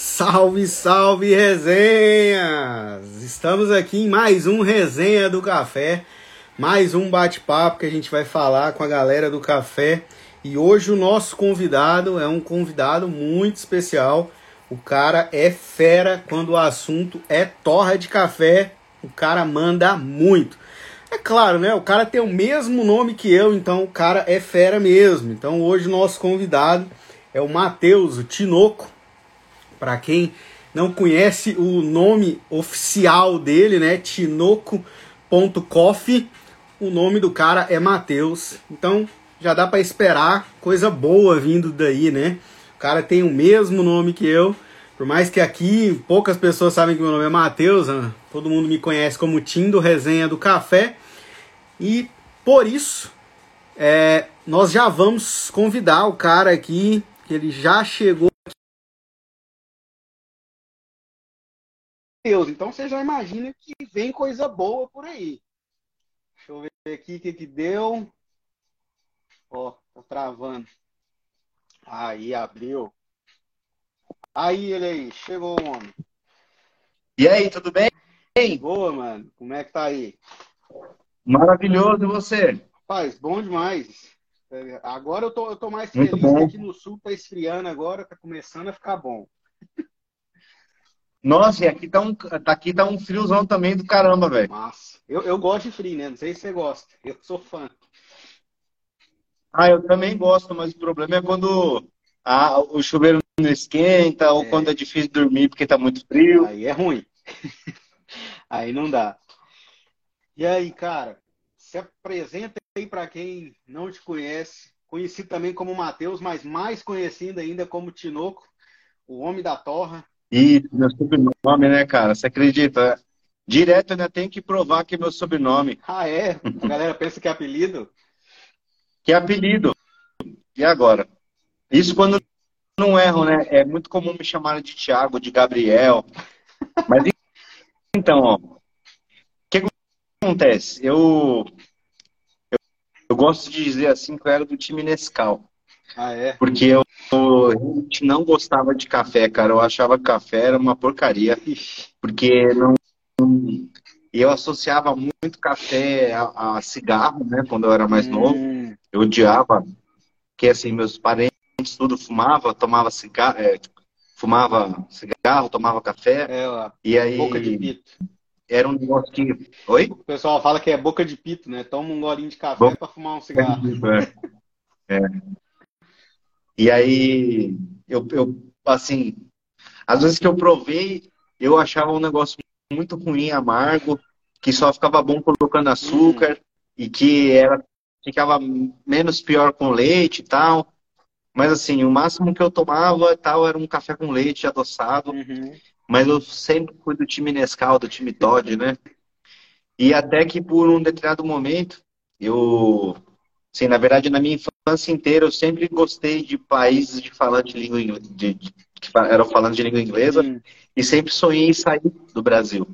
Salve, salve, resenhas! Estamos aqui em mais um Resenha do Café, mais um bate-papo que a gente vai falar com a galera do café. E hoje o nosso convidado é um convidado muito especial. O cara é fera quando o assunto é torra de café. O cara manda muito. É claro, né? O cara tem o mesmo nome que eu, então o cara é fera mesmo. Então hoje o nosso convidado é o Matheus, o Tinoco. Para quem não conhece o nome oficial dele, né? Tinoco.coffee. O nome do cara é Matheus. Então já dá para esperar coisa boa vindo daí, né? O cara tem o mesmo nome que eu. Por mais que aqui poucas pessoas sabem que meu nome é Matheus, né? todo mundo me conhece como Tim do Resenha do Café. E por isso, é, nós já vamos convidar o cara aqui, que ele já chegou. Deus, então você já imagina que vem coisa boa por aí. Deixa eu ver aqui o que, que deu. Ó, tá travando. Aí, abriu. Aí ele aí, chegou o homem. E aí, tudo bem? Boa, mano. Como é que tá aí? Maravilhoso, e você? Rapaz, bom demais. Agora eu tô, eu tô mais Muito feliz bom. que aqui no sul tá esfriando agora, tá começando a ficar bom. Nossa, e aqui tá um, tá, aqui tá um friozão também do caramba, velho. Massa. Eu, eu gosto de frio, né? Não sei se você gosta. Eu sou fã. Ah, eu também gosto, mas o problema é quando ah, o chuveiro não esquenta ou É. quando é difícil dormir porque tá muito frio. Aí é ruim. Aí não dá. E aí, cara, se apresenta aí pra quem não te conhece, conhecido também como Matheus, mas mais conhecido ainda como Tinoco, o homem da torra. E meu sobrenome, né, cara? Você acredita? Direto eu ainda tenho que provar que é meu sobrenome, Ah, é? A galera pensa que é apelido? que é apelido. E agora? Isso quando não erro, né? É muito comum me chamarem de Thiago, de Gabriel. Mas então, ó, o que acontece? Eu, eu, eu gosto de dizer assim que eu era do time Nescau. Ah, é? Porque eu, eu realmente não gostava de café, cara. Eu achava que café era uma porcaria. Porque não. Eu associava muito café a, a cigarro, né? Quando eu era mais novo. hum, Eu odiava. Porque assim, meus parentes tudo fumava, tomava cigarro, é, fumava cigarro, tomava café. é, ó, E aí boca de pito. era um negócio que. Oi? O pessoal fala que é boca de pito, né? Toma um golinho de café pra fumar um cigarro. É. É. E aí, eu, eu, assim, às vezes que eu provei, eu achava um negócio muito ruim, amargo, que só ficava bom colocando açúcar e que era, ficava menos pior com leite e tal. Mas assim, o máximo que eu tomava e tal era um café com leite adoçado. Uhum. Mas eu sempre fui do time Nescau, do time Todd, né? E até que por um determinado momento, eu, assim, na verdade, na minha infância inteira, eu sempre gostei de países de falante de língua inglesa, de, de- que eram falantes de língua inglesa, Hum. e sempre sonhei em sair do Brasil.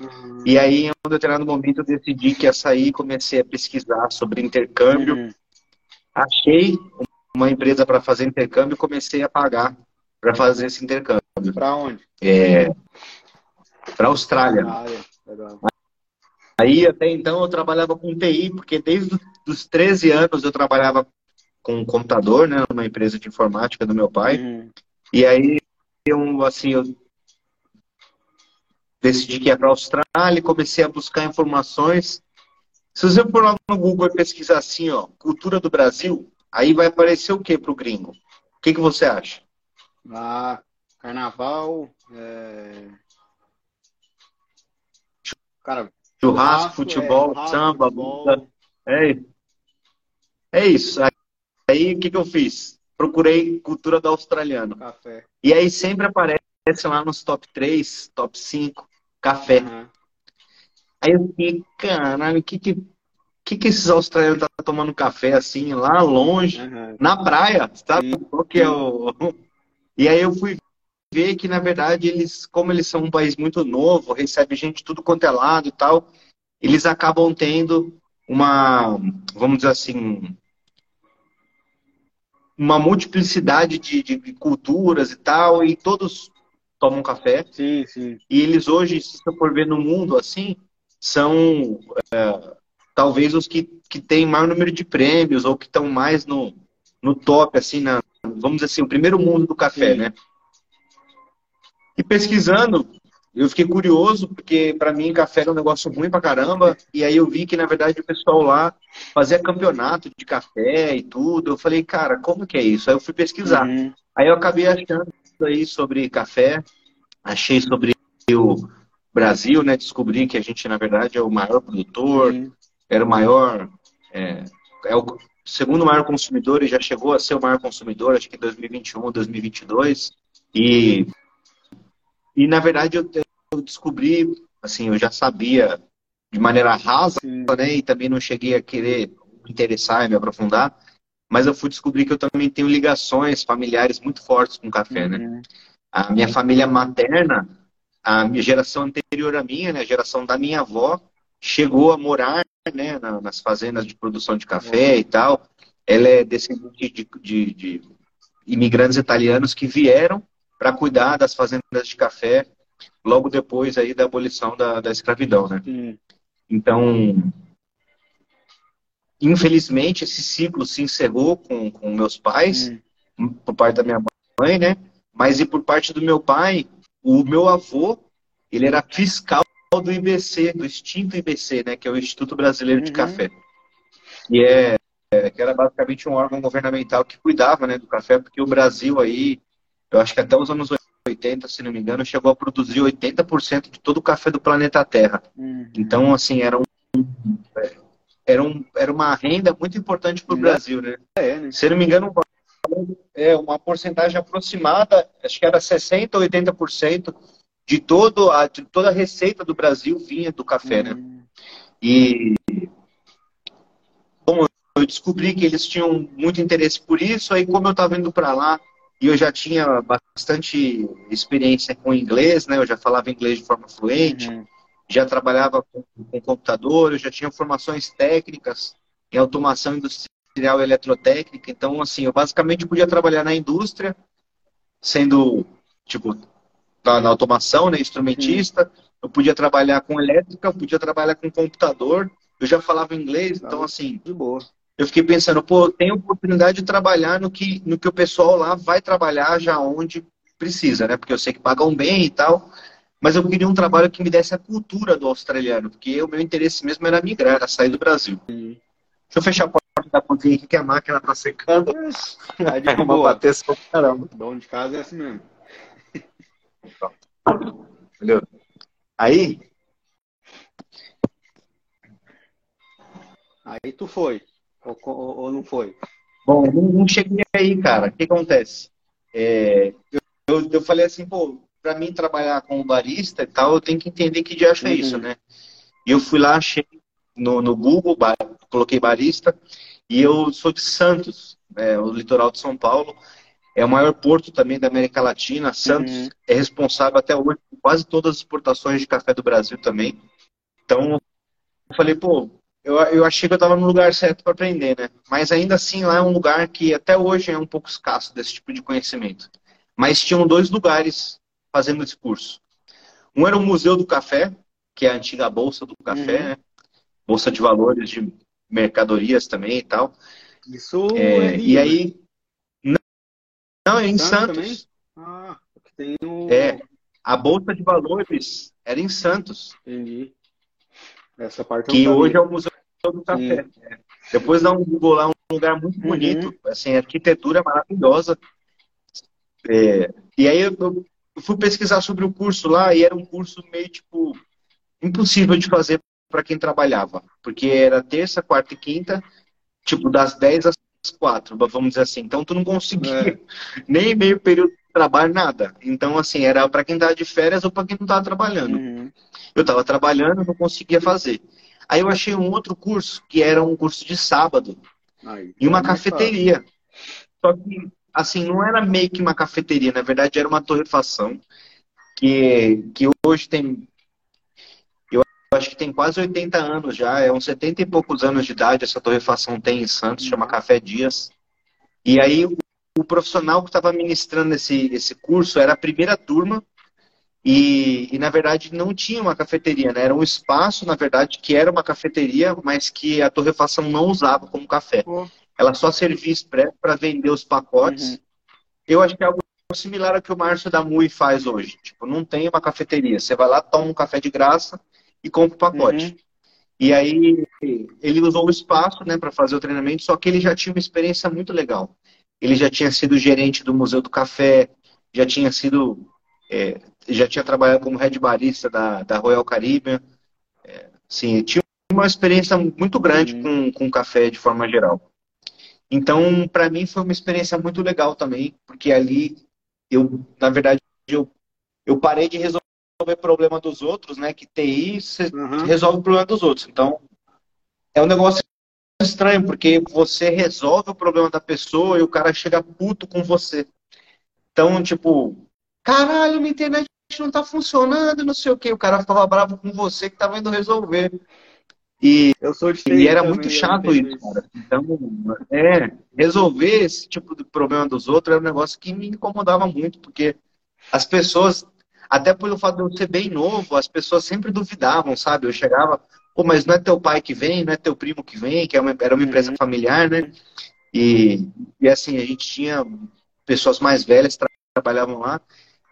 Uhum. E aí, em um determinado momento, eu decidi que ia sair, comecei a pesquisar sobre intercâmbio, Uhum. achei uma empresa para fazer intercâmbio e comecei a pagar para fazer esse intercâmbio. Pra onde? É, para a Austrália. Ah, é. Legal. Aí até então eu trabalhava com TI, porque desde os 13 anos eu trabalhava com um computador, né, numa empresa de informática do meu pai. Uhum. E aí eu assim, eu decidi que ia para a Austrália e comecei a buscar informações. Se você for lá no Google e pesquisar assim, ó, cultura do Brasil, aí vai aparecer o que para o gringo? O que que você acha? Ah, carnaval. É... Cara, Churrasco, futebol, é, samba, futebol. É, é isso. Aí, aí o que que eu fiz? Procurei cultura do australiano. Café. E aí sempre aparece lá nos top 3, top 5, café. Uhum. Aí eu fiquei, caralho, o que que, que que esses australianos estão tomando café assim, lá longe, Uhum. na praia, sabe? Qual que é o... E aí eu fui ver que, na verdade, eles, como eles são um país muito novo, recebe gente tudo quanto é lado e tal, eles acabam tendo uma, vamos dizer assim, uma multiplicidade de, de culturas e tal, e todos tomam café. Sim, sim. E eles hoje, se você for ver no mundo assim, são é, talvez os que, que têm maior número de prêmios ou que estão mais no, no top, assim, na, vamos dizer assim, o primeiro mundo do café, sim. né? E pesquisando, eu fiquei curioso, porque para mim café era um negócio ruim pra caramba, e aí eu vi que, na verdade, o pessoal lá fazia campeonato de café e tudo. Eu falei, cara, como que é isso? Aí eu fui pesquisar. Uhum. Aí eu acabei achando aí sobre café, achei sobre o Brasil, né? Descobri que a gente, na verdade, é o maior produtor, uhum. era o maior. É, é o segundo maior consumidor e já chegou a ser o maior consumidor, acho que em 2021, 2022. E e, na verdade, eu, eu descobri, assim, eu já sabia de maneira rasa, né? E também não cheguei a querer me interessar e me aprofundar. Mas eu fui descobrir que eu também tenho ligações familiares muito fortes com café, né? uhum. né? A minha família materna, a minha geração anterior à minha, né? A geração da minha avó, chegou a morar, né? nas fazendas de produção de café uhum. e tal. Ela é descendente de, de, de imigrantes italianos que vieram para cuidar das fazendas de café logo depois aí da abolição da, da escravidão, né? Então, infelizmente, esse ciclo se encerrou com, com meus pais, por parte da minha mãe, né? Mas e por parte do meu pai, o meu avô, ele era fiscal do IBC, do extinto IBC, né? Que é o Instituto Brasileiro uhum. de Café. E é, é, que era basicamente um órgão governamental que cuidava, né, do café, porque o Brasil aí eu acho que até os anos 80, se não me engano, chegou a produzir 80% de todo o café do planeta Terra. Uhum. Então, assim, era, um, era, um, era uma renda muito importante para o Brasil, né? É, né? Se não me engano, é uma porcentagem aproximada, acho que era 60% ou 80% de, todo a, de toda a receita do Brasil vinha do café, né? uhum. né? E bom, eu descobri que eles tinham muito interesse por isso, aí como eu estava indo para lá, e eu já tinha bastante experiência com inglês, né? Eu já falava inglês de forma fluente, uhum. já trabalhava com, com computador, eu já tinha formações técnicas em automação industrial e eletrotécnica. Então, assim, eu basicamente podia trabalhar na indústria, sendo, tipo, na, na automação, né? Instrumentista. Uhum. Eu podia trabalhar com elétrica, eu podia trabalhar com computador. Eu já falava inglês, então, assim... De boa eu fiquei pensando, pô, tem oportunidade de trabalhar no que, no que o pessoal lá vai trabalhar já onde precisa, né? Porque eu sei que pagam bem e tal, mas eu queria um trabalho que me desse a cultura do australiano, porque o meu interesse mesmo era migrar, era sair do Brasil. Deixa eu fechar a porta da cozinha aqui que a máquina tá secando. É de uma bateção, caramba. Dono de casa é assim mesmo. Entendeu? Aí. Aí tu foi. Ou, ou, ou não foi? Bom, não, cheguei aí, cara. O que acontece? É, eu, eu, falei assim, pô, pra mim trabalhar como barista e tal, eu tenho que entender que dia é uhum. isso, né? E eu fui lá, achei no, no Google, bar, coloquei barista, e eu sou de Santos, é, o litoral de São Paulo. É o maior porto também da América Latina. Santos uhum. é responsável até hoje por quase todas as exportações de café do Brasil também. Então, eu falei, pô, eu, eu achei que eu estava no lugar certo para aprender, né? Mas ainda assim lá é um lugar que até hoje é um pouco escasso desse tipo de conhecimento. Mas tinham dois lugares fazendo esse curso. Um era o Museu do Café, que é a antiga Bolsa do Café, uhum. né? Bolsa de Valores de Mercadorias também e tal. Isso é, é E aí... Não, não é em Santos. Ah, tem o... É, a Bolsa de Valores era em Santos. Entendi. Essa parte que hoje é o Museu do Café. É. Depois dá um Google lá, um lugar muito uhum. bonito, uhum. assim, arquitetura maravilhosa. É, e aí eu, eu, fui pesquisar sobre o curso lá e era um curso meio tipo impossível de fazer para quem trabalhava, porque era terça, quarta e quinta, tipo das 10 às 4, vamos dizer assim. Então tu não conseguia é. nem meio período de trabalho, nada. Então assim, era para quem estava de férias ou para quem não estava trabalhando. Uhum. Eu estava trabalhando, não conseguia fazer. Aí eu achei um outro curso, que era um curso de sábado, Aí, em uma é cafeteria. Só que, assim, não era meio que uma cafeteria, na verdade era uma torrefação, que, que hoje tem. Eu acho que tem quase 80 anos já, é uns 70 e poucos anos de idade, essa torrefação tem em Santos, chama Café Dias. E aí o, o profissional que estava ministrando esse, esse curso era a primeira turma E, e, na verdade não tinha uma cafeteria, né? Era um espaço, na verdade, que era uma cafeteria, mas que a torrefação não usava como café. Ela só servia expresso para vender os pacotes. Uhum. Eu acho que é algo similar ao que o Márcio da Mui faz hoje. Tipo, não tem uma cafeteria. Você vai lá, toma um café de graça e compra o pacote. Uhum. E aí ele usou o espaço né, para fazer o treinamento, só que ele já tinha uma experiência muito legal. Ele já tinha sido gerente do Museu do Café, já tinha sido. É, já tinha trabalhado como head barista da, da Royal Caribbean. É, sim, tinha uma experiência muito grande uhum. com, com café de forma geral. Então, para mim, foi uma experiência muito legal também, porque ali eu, na verdade, eu, eu parei de resolver o problema dos outros, né? Que TI uhum. resolve o problema dos outros. Então, é um negócio estranho, porque você resolve o problema da pessoa e o cara chega puto com você. Então, tipo, caralho, minha internet não tá funcionando, não sei o que. O cara ficava bravo com você que tava indo resolver. E, e era muito chato isso, cara. Então, é, resolver esse tipo de problema dos outros era um negócio que me incomodava muito, porque as pessoas, até pelo fato de eu ser bem novo, as pessoas sempre duvidavam, sabe? Eu chegava, pô, mas não é teu pai que vem, não é teu primo que vem, que é uma, era uma empresa uhum. familiar, né? E, e assim, a gente tinha pessoas mais velhas que trabalhavam lá,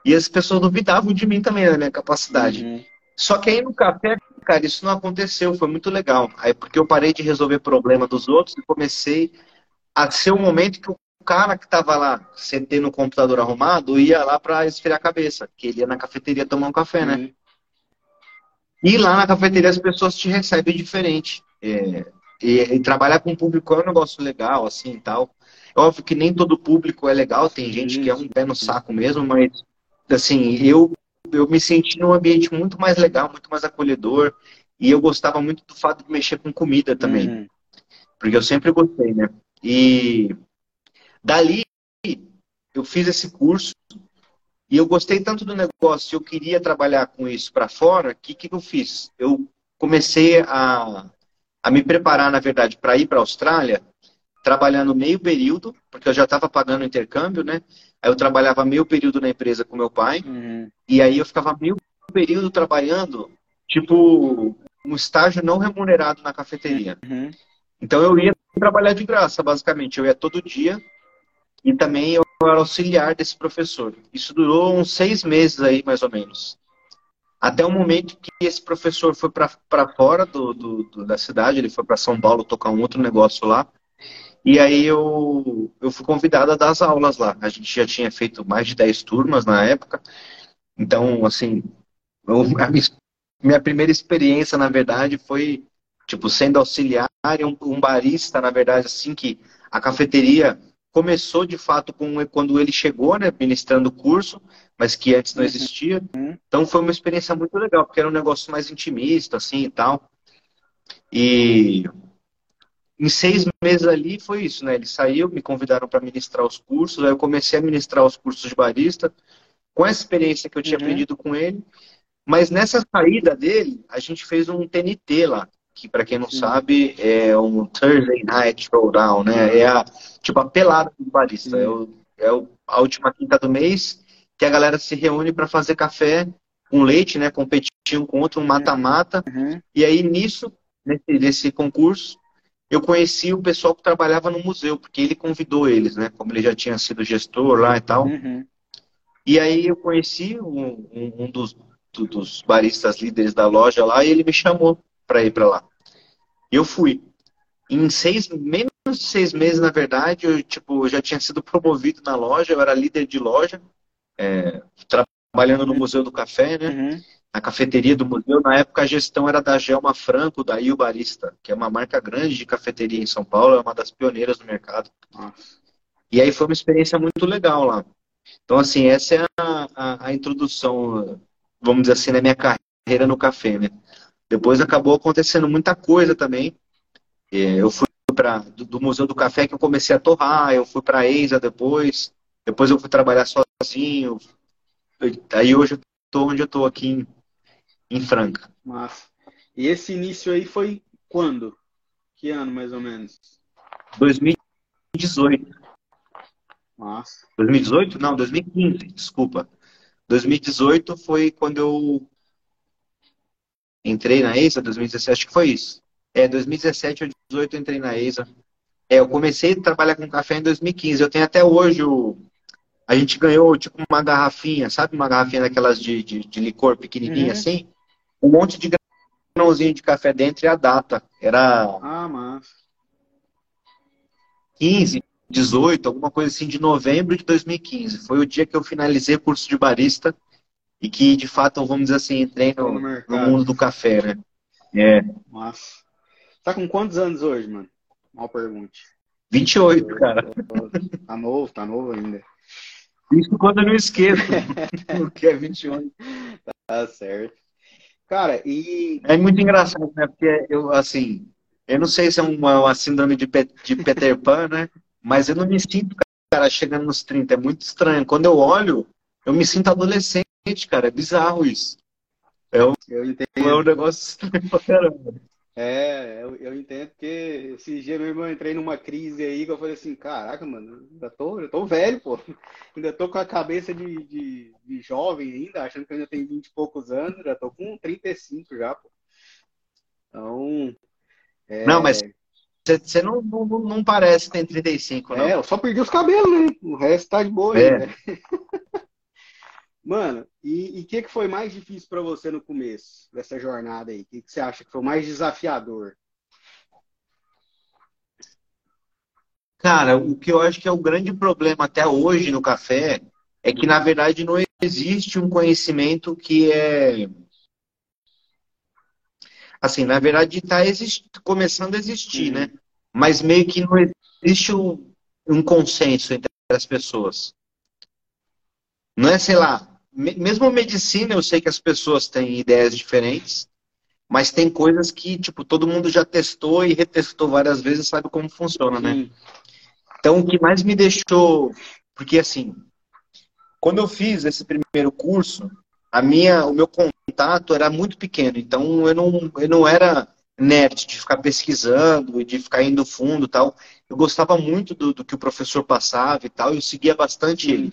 e as pessoas duvidavam de mim também, da minha capacidade. Uhum. Só que aí no café, cara, isso não aconteceu, foi muito legal. Aí porque eu parei de resolver problema dos outros e comecei a ser o um momento que o cara que estava lá, sentando no computador arrumado, ia lá para esfriar a cabeça, que ele ia na cafeteria tomar um café, né? Uhum. E lá na cafeteria as pessoas te recebem diferente. É, e, e, trabalhar com o público é um negócio legal, assim e tal. É óbvio que nem todo público é legal, tem gente que é um pé no saco mesmo, mas assim, eu eu me senti num ambiente muito mais legal, muito mais acolhedor. E eu gostava muito do fato de mexer com comida também. Uhum. Porque eu sempre gostei, né? E dali eu fiz esse curso e eu gostei tanto do negócio, eu queria trabalhar com isso para fora, que que eu fiz? Eu comecei a, a me preparar, na verdade, para ir para a Austrália, trabalhando meio período, porque eu já estava pagando intercâmbio, né? Aí eu trabalhava meio período na empresa com meu pai. Uhum. E aí eu ficava meio período trabalhando, tipo, um estágio não remunerado na cafeteria. Uhum. Então eu ia trabalhar de graça, basicamente. Eu ia todo dia. E também eu era auxiliar desse professor. Isso durou uns seis meses aí, mais ou menos. Até o momento que esse professor foi para fora do, do, do, da cidade, ele foi para São Paulo tocar um outro negócio lá. E aí eu, eu fui convidado a dar as aulas lá. A gente já tinha feito mais de 10 turmas na época. Então, assim, eu, a minha primeira experiência, na verdade, foi, tipo, sendo auxiliar e um, um, barista, na verdade, assim, que a cafeteria começou, de fato, com quando ele chegou, né, ministrando o curso, mas que antes não existia. Então, foi uma experiência muito legal, porque era um negócio mais intimista, assim, e tal. E em seis meses ali foi isso, né? Ele saiu, me convidaram para ministrar os cursos, aí eu comecei a ministrar os cursos de barista, com a experiência que eu tinha uhum. aprendido com ele. Mas nessa saída dele, a gente fez um TNT lá, que para quem não Sim. sabe é um Thursday Night Showdown, né? É a, tipo a pelada do barista. É, o, é o, a última quinta do mês que a galera se reúne para fazer café com leite, né? Competindo com outro, um mata-mata. Uhum. E aí nisso, nesse, nesse concurso, eu conheci o pessoal que trabalhava no museu, porque ele convidou eles, né? Como ele já tinha sido gestor lá e tal. Uhum. E aí eu conheci um, um, dos, dos, baristas líderes da loja lá e ele me chamou para ir para lá. Eu fui. Em seis, menos de seis meses, na verdade, eu, tipo, eu já tinha sido promovido na loja, eu era líder de loja, é, trabalhando no Museu do Café, né? Uhum na cafeteria do museu. Na época a gestão era da Gelma Franco, da Il Barista, que é uma marca grande de cafeteria em São Paulo, é uma das pioneiras no mercado. E aí foi uma experiência muito legal lá. Então, assim, essa é a, a, a introdução, vamos dizer assim, na minha carreira no café, né? Depois acabou acontecendo muita coisa também. É, eu fui para do, do, Museu do Café que eu comecei a torrar, eu fui para a EISA depois, depois eu fui trabalhar sozinho. Aí hoje eu estou onde eu estou aqui em, em Franca. Massa. E esse início aí foi quando? Que ano, mais ou menos? 2018. Massa. 2018? Não, 2015, desculpa. 2018 foi quando eu entrei na ESA, 2017, acho que foi isso. É, 2017 ou 2018 eu entrei na ESA. É, eu comecei a trabalhar com café em 2015. Eu tenho até hoje o. A gente ganhou tipo uma garrafinha, sabe? Uma garrafinha daquelas de, de, de licor pequenininha uhum. assim. Um monte de grãozinho de café dentro e a data. Era. Ah, mas. 15, 18, alguma coisa assim, de novembro de 2015. Foi o dia que eu finalizei o curso de barista e que, de fato, vamos dizer assim, entrei no, no, no mundo do café, né? É. Nossa. Tá com quantos anos hoje, mano? Mal pergunte. 28, cara. Tá novo, tá novo ainda. Isso quando eu não esqueço. o que é 28. Tá certo. Cara, e. É muito engraçado, né? Porque eu, assim, eu não sei se é uma, uma síndrome de, de Peter Pan, né? Mas eu não me sinto, cara, chegando nos 30. É muito estranho. Quando eu olho, eu me sinto adolescente, cara. É bizarro isso. É um, eu entendo. É um negócio estranho pra caramba. É, eu, eu entendo que esse dia mesmo eu entrei numa crise aí que eu falei assim, caraca, mano, ainda tô, eu tô velho, pô. Ainda tô com a cabeça de, de, de jovem ainda, achando que eu ainda tenho 20 e poucos anos, já tô com 35 já, pô. Então. É... Não, mas você não, não, não, parece que tem 35, não. É, eu só perdi os cabelos, né? O resto tá de boa é. aí, né? Mano, e o que, que foi mais difícil para você no começo dessa jornada aí? O que, que você acha que foi mais desafiador? Cara, o que eu acho que é o grande problema até hoje no café é que, na verdade, não existe um conhecimento que é. Assim, na verdade, está começando a existir, né? Mas meio que não existe um, um consenso entre as pessoas. Não é, sei lá, mesmo medicina, eu sei que as pessoas têm ideias diferentes, mas tem coisas que, tipo, todo mundo já testou e retestou várias vezes e sabe como funciona, né? Então, o que mais me deixou. Porque, assim, quando eu fiz esse primeiro curso, a minha, o meu contato era muito pequeno. Então, eu não, eu não era nerd de ficar pesquisando e de ficar indo fundo tal. Eu gostava muito do, do que o professor passava e tal, eu seguia bastante ele.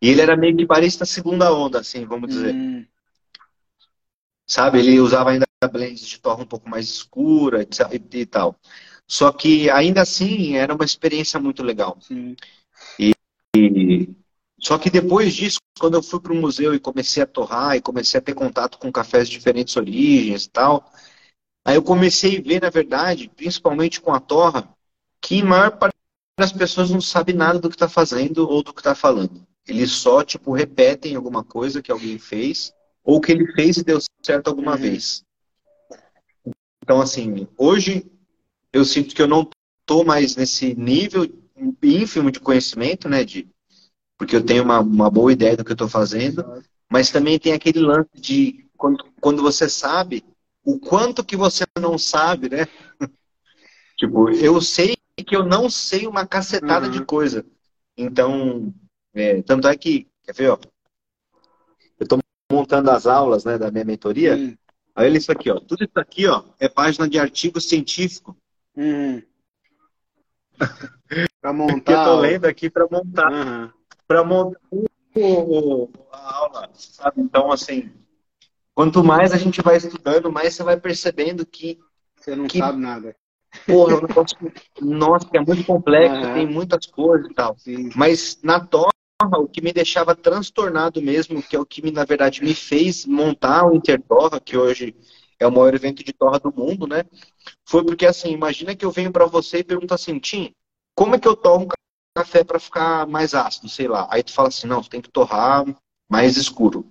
E ele era meio que barista segunda onda, assim, vamos dizer. Hum. Sabe, ele usava ainda blends de torra um pouco mais escura e, e, tal. Só que ainda assim era uma experiência muito legal. E, e, só que depois disso, quando eu fui para o museu e comecei a torrar e comecei a ter contato com cafés de diferentes origens e tal, aí eu comecei a ver, na verdade, principalmente com a torra, que a maior parte das pessoas não sabe nada do que está fazendo ou do que está falando. Eles só, tipo, repetem alguma coisa que alguém fez ou que ele fez e deu certo alguma uhum. vez. Então, assim, hoje eu sinto que eu não estou mais nesse nível ínfimo de conhecimento, né? De, porque eu tenho uma, uma boa ideia do que eu estou fazendo, mas também tem aquele lance de quando, quando você sabe o quanto que você não sabe, né? tipo, eu sei que eu não sei uma cacetada uhum. de coisa. Então, é, tanto é que, quer ver, ó, eu estou montando as aulas né, da minha mentoria. Hum. Olha isso aqui, ó. Tudo isso aqui, ó, é página de artigo científico. Hum. para montar. eu estou lendo aqui para montar. Uhum. Para montar a aula, sabe? Então, assim, quanto mais a gente vai estudando, mais você vai percebendo que. Você não que, sabe nada. Porra, é um negócio, nossa, que é muito complexo, uhum. tem muitas coisas e tal. Sim. Mas na torre o que me deixava transtornado mesmo, que é o que me, na verdade me fez montar o Intertorra, que hoje é o maior evento de torra do mundo, né? Foi porque assim, imagina que eu venho para você e pergunto assim, Tim, como é que eu tomo café para ficar mais ácido, sei lá. Aí tu fala assim, não, tu tem que torrar mais escuro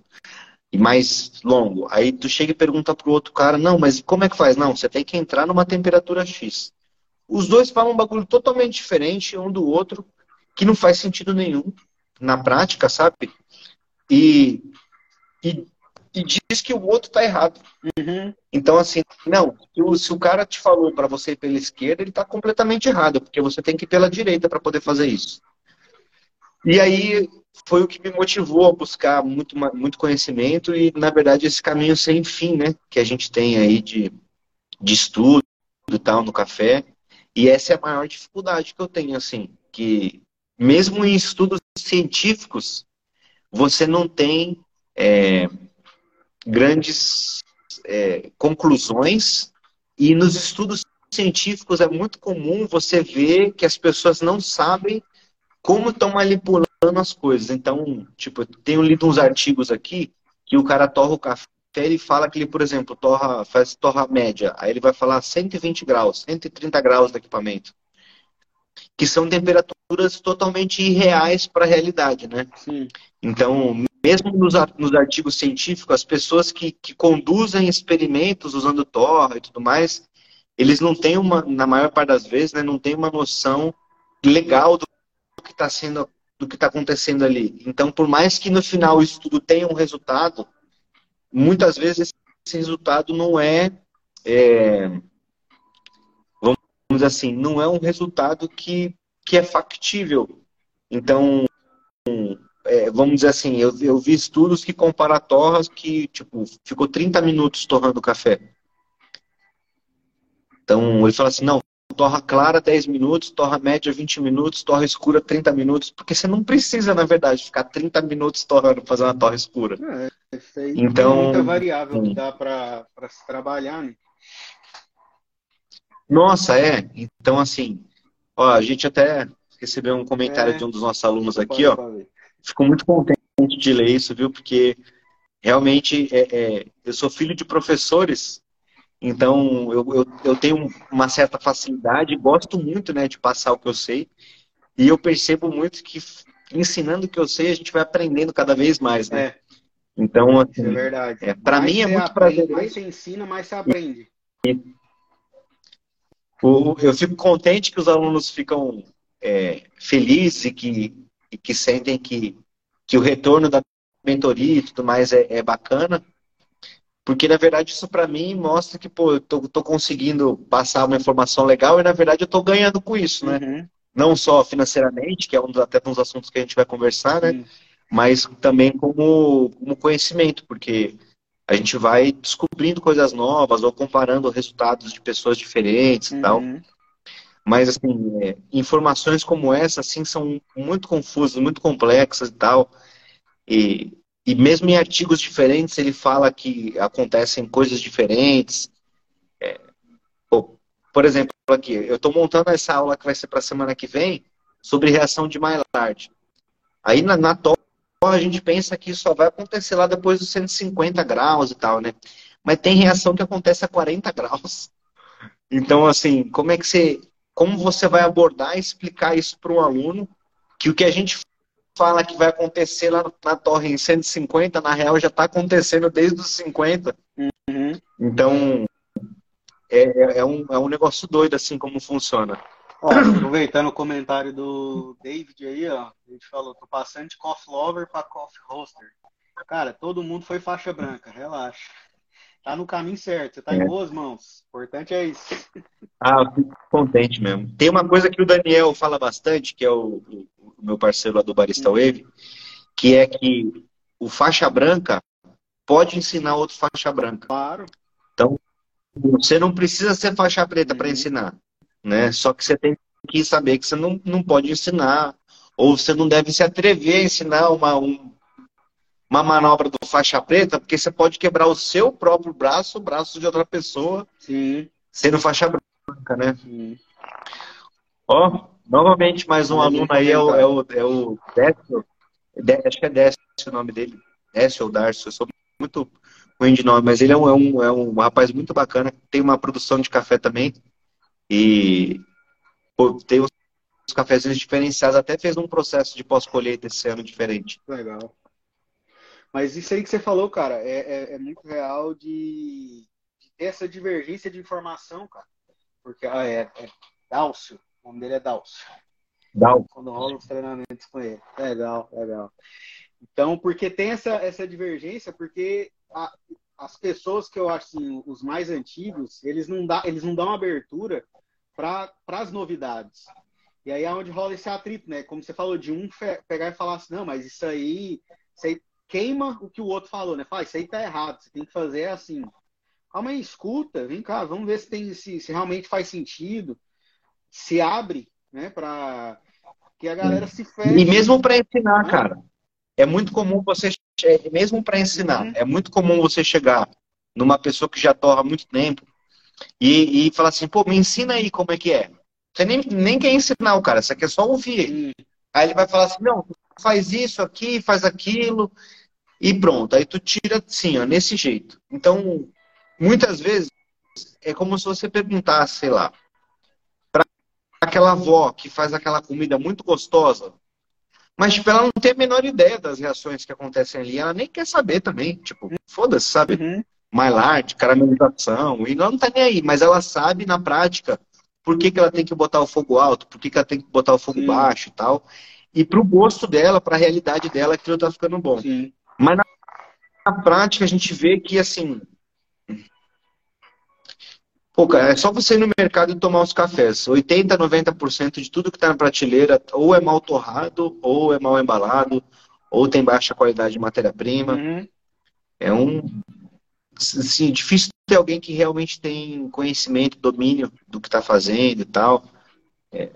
e mais longo. Aí tu chega e pergunta pro outro cara, não, mas como é que faz? Não, você tem que entrar numa temperatura X. Os dois falam um bagulho totalmente diferente um do outro, que não faz sentido nenhum na prática, sabe? E, e, e diz que o outro tá errado. Uhum. Então, assim, não, se o cara te falou para você ir pela esquerda, ele tá completamente errado, porque você tem que ir pela direita para poder fazer isso. E aí foi o que me motivou a buscar muito, muito conhecimento e, na verdade, esse caminho sem fim, né? Que a gente tem aí de, de estudo e tal no café. E essa é a maior dificuldade que eu tenho, assim, que mesmo em estudos científicos, você não tem é, grandes é, conclusões e nos estudos científicos é muito comum você ver que as pessoas não sabem como estão manipulando as coisas. Então, tipo, eu tenho lido uns artigos aqui que o cara torra o café e fala que ele, por exemplo, torra, faz torra média. Aí ele vai falar 120 graus, 130 graus do equipamento. Que são temperaturas totalmente irreais para a realidade, né? Sim. Então, mesmo nos, nos artigos científicos, as pessoas que, que conduzem experimentos usando torra e tudo mais, eles não têm uma, na maior parte das vezes, né, não têm uma noção legal do que está sendo, do que está acontecendo ali. Então, por mais que no final o estudo tenha um resultado, muitas vezes esse resultado não é, é vamos dizer assim, não é um resultado que, que é factível. Então, é, vamos dizer assim, eu, eu vi estudos que comparam torras que, tipo, ficou 30 minutos torrando café. Então, ele fala assim, não, torra clara 10 minutos, torra média 20 minutos, torra escura 30 minutos, porque você não precisa, na verdade, ficar 30 minutos torrando, fazer uma torra escura. É, isso aí então, tem muita variável que dá para se trabalhar, né? Nossa, é. Então, assim, ó, a gente até recebeu um comentário é, de um dos nossos alunos aqui, ó. Fico muito contente de ler isso, viu? Porque realmente é, é, eu sou filho de professores então, eu, eu, eu, tenho uma certa facilidade, gosto muito né, de passar o que eu sei. E eu percebo muito que ensinando o que eu sei, a gente vai aprendendo cada vez mais, né? É. Então, assim, é verdade. É, para mim é muito prazeroso. Mais você ensina, mais você aprende. Eu fico contente que os alunos ficam é, felizes e que, e que sentem que, que o retorno da mentoria e tudo mais é, é bacana. Porque, na verdade, isso para mim mostra que, pô, eu tô, tô, conseguindo passar uma informação legal e, na verdade, eu tô ganhando com isso, né? Uhum. Não só financeiramente, que é um, até um dos assuntos que a gente vai conversar, né? Uhum. Mas também como, como conhecimento, porque a gente vai descobrindo coisas novas ou comparando resultados de pessoas diferentes uhum. e tal. Mas, assim, é, informações como essa, assim, são muito confusas, muito complexas e tal. E e mesmo em artigos diferentes, ele fala que acontecem coisas diferentes. É, por exemplo, aqui, eu estou montando essa aula que vai ser para a semana que vem sobre reação de Maillard. Aí na, na a gente pensa que isso só vai acontecer lá depois dos 150 graus e tal, né? Mas tem reação que acontece a 40 graus. Então, assim, como é que você. Como você vai abordar e explicar isso para um aluno que o que a gente fala que vai acontecer lá na torre em 150, na real já está acontecendo desde os 50. Uhum. Então, é, é, é, um, é um negócio doido assim como funciona. Ó, aproveitando o comentário do David aí, ó, a gente falou, tô passando de coffee lover para coffee roaster. Cara, todo mundo foi faixa branca, relaxa. Tá no caminho certo, você tá é. em boas mãos. O importante é isso. Ah, eu fico contente mesmo. Tem uma coisa que o Daniel fala bastante, que é o, o meu parceiro lá do Barista uhum. Wave, que é que o faixa branca pode ensinar outro faixa branca. Claro. Então, você não precisa ser faixa preta uhum. para ensinar, né? Só que você tem que saber que você não, não pode ensinar, ou você não deve se atrever a ensinar uma, um, uma manobra do faixa preta, porque você pode quebrar o seu próprio braço, o braço de outra pessoa, Sim. sendo faixa branca, né? Ó, Novamente, mais um aluno aí é o, é o, é o Décio. Acho que é Décio o nome dele. Décio ou Darcio. Eu sou muito ruim de nome, mas ele é um, é um, é um rapaz muito bacana. Tem uma produção de café também. E pô, tem uns cafezinhos diferenciados. Até fez um processo de pós-colheita esse ano diferente. Legal. Mas isso aí que você falou, cara, é, é, é muito real de, de, ter essa divergência de informação, cara. Porque ah, é, é Dálcio, o nome dele é Dalcio. Dalcio. Quando rola os treinamentos com ele. Legal, legal. Então, porque tem essa, essa divergência, porque a, as pessoas que eu acho assim, os mais antigos, eles não, dá, eles não dão abertura para as novidades. E aí é onde rola esse atrito, né? Como você falou, de um pegar e falar assim, não, mas isso aí, isso aí queima o que o outro falou, né? Fala, isso aí tá errado, você tem que fazer assim. Calma aí, escuta, vem cá, vamos ver se, tem, se, se realmente faz sentido se abre, né, para que a galera se feche. E mesmo para ensinar, cara. é muito comum você, mesmo para ensinar, uhum. é muito comum você chegar numa pessoa que já torra há muito tempo e, e falar assim, pô, me ensina aí como é que é. Você nem, nem quer ensinar o cara, você quer só ouvir. Uhum. Aí ele vai falar assim, não, faz isso aqui, faz aquilo, e pronto. Aí tu tira assim, ó, nesse jeito. Então, muitas vezes, é como se você perguntasse, sei lá, para aquela avó que faz aquela comida muito gostosa, mas, tipo, ela não tem a menor ideia das reações que acontecem ali. Ela nem quer saber também. Tipo, foda-se, sabe? Uhum. Maillard, caramelização. E ela não tá nem aí. Mas ela sabe, na prática, por que, que ela tem que botar o fogo alto, por que, que ela tem que botar o fogo Sim. baixo e tal. E pro gosto dela, pra realidade dela, aquilo tá ficando bom. Sim. Mas na, na prática, a gente vê que, assim, Pô, cara, é só você ir no mercado e tomar os cafés. 80, 90% de tudo que está na prateleira ou é mal torrado, ou é mal embalado, ou tem baixa qualidade de matéria-prima. Uhum. É um. Assim, difícil ter alguém que realmente tem conhecimento, domínio do que está fazendo e tal. É,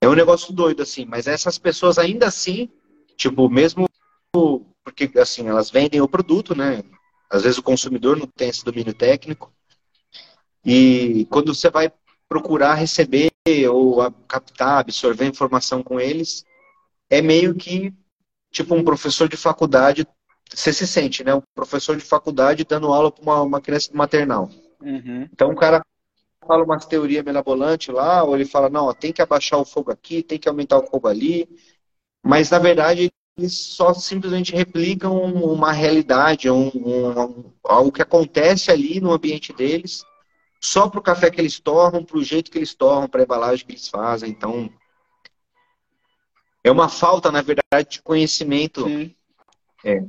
é um negócio doido, assim. Mas essas pessoas ainda assim, tipo, mesmo porque assim, elas vendem o produto, né? Às vezes o consumidor não tem esse domínio técnico. E quando você vai procurar receber ou captar, absorver informação com eles, é meio que tipo um professor de faculdade, você se sente, né? Um professor de faculdade dando aula para uma, uma, criança maternal. Uhum. Então o cara fala uma teoria melabolante lá, ou ele fala, não, ó, tem que abaixar o fogo aqui, tem que aumentar o fogo ali, mas na verdade eles só simplesmente replicam uma realidade, um, um, algo que acontece ali no ambiente deles, só para o café que eles torram, para o jeito que eles torram, para a embalagem que eles fazem. Então, é uma falta, na verdade, de conhecimento é,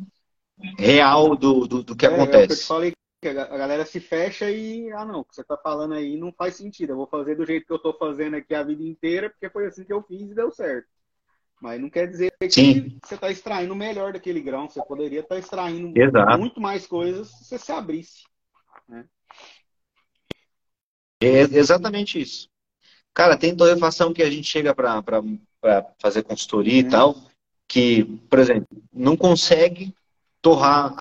real do, do, do que é, acontece. É eu te falei que a galera se fecha e, ah, não, o que você está falando aí não faz sentido. Eu vou fazer do jeito que eu estou fazendo aqui a vida inteira, porque foi assim que eu fiz e deu certo. Mas não quer dizer que Sim. você está extraindo o melhor daquele grão. Você poderia estar tá extraindo Exato. muito mais coisas se você se abrisse. Né? É exatamente isso. Cara, tem torrefação que a gente chega para fazer consultoria uhum. e tal, que, por exemplo, não consegue torrar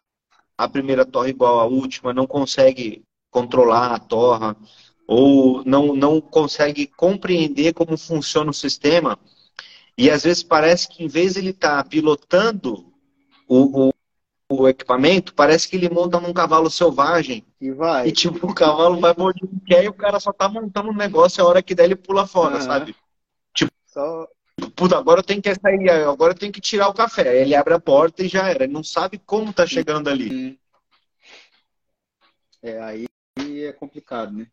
a primeira torre igual à última, não consegue controlar a torra, ou não, não consegue compreender como funciona o sistema. E às vezes parece que em vez de ele estar tá pilotando o, o, o equipamento, parece que ele monta num cavalo selvagem. E vai. E tipo, o cavalo vai morder o que quer e o cara só tá montando um negócio, a hora que der ele pula fora, uhum. sabe? Tipo, só... puta, agora eu tenho que sair, agora eu tenho que tirar o café. Ele abre a porta e já era. Ele não sabe como tá chegando ali. É, aí é complicado, né?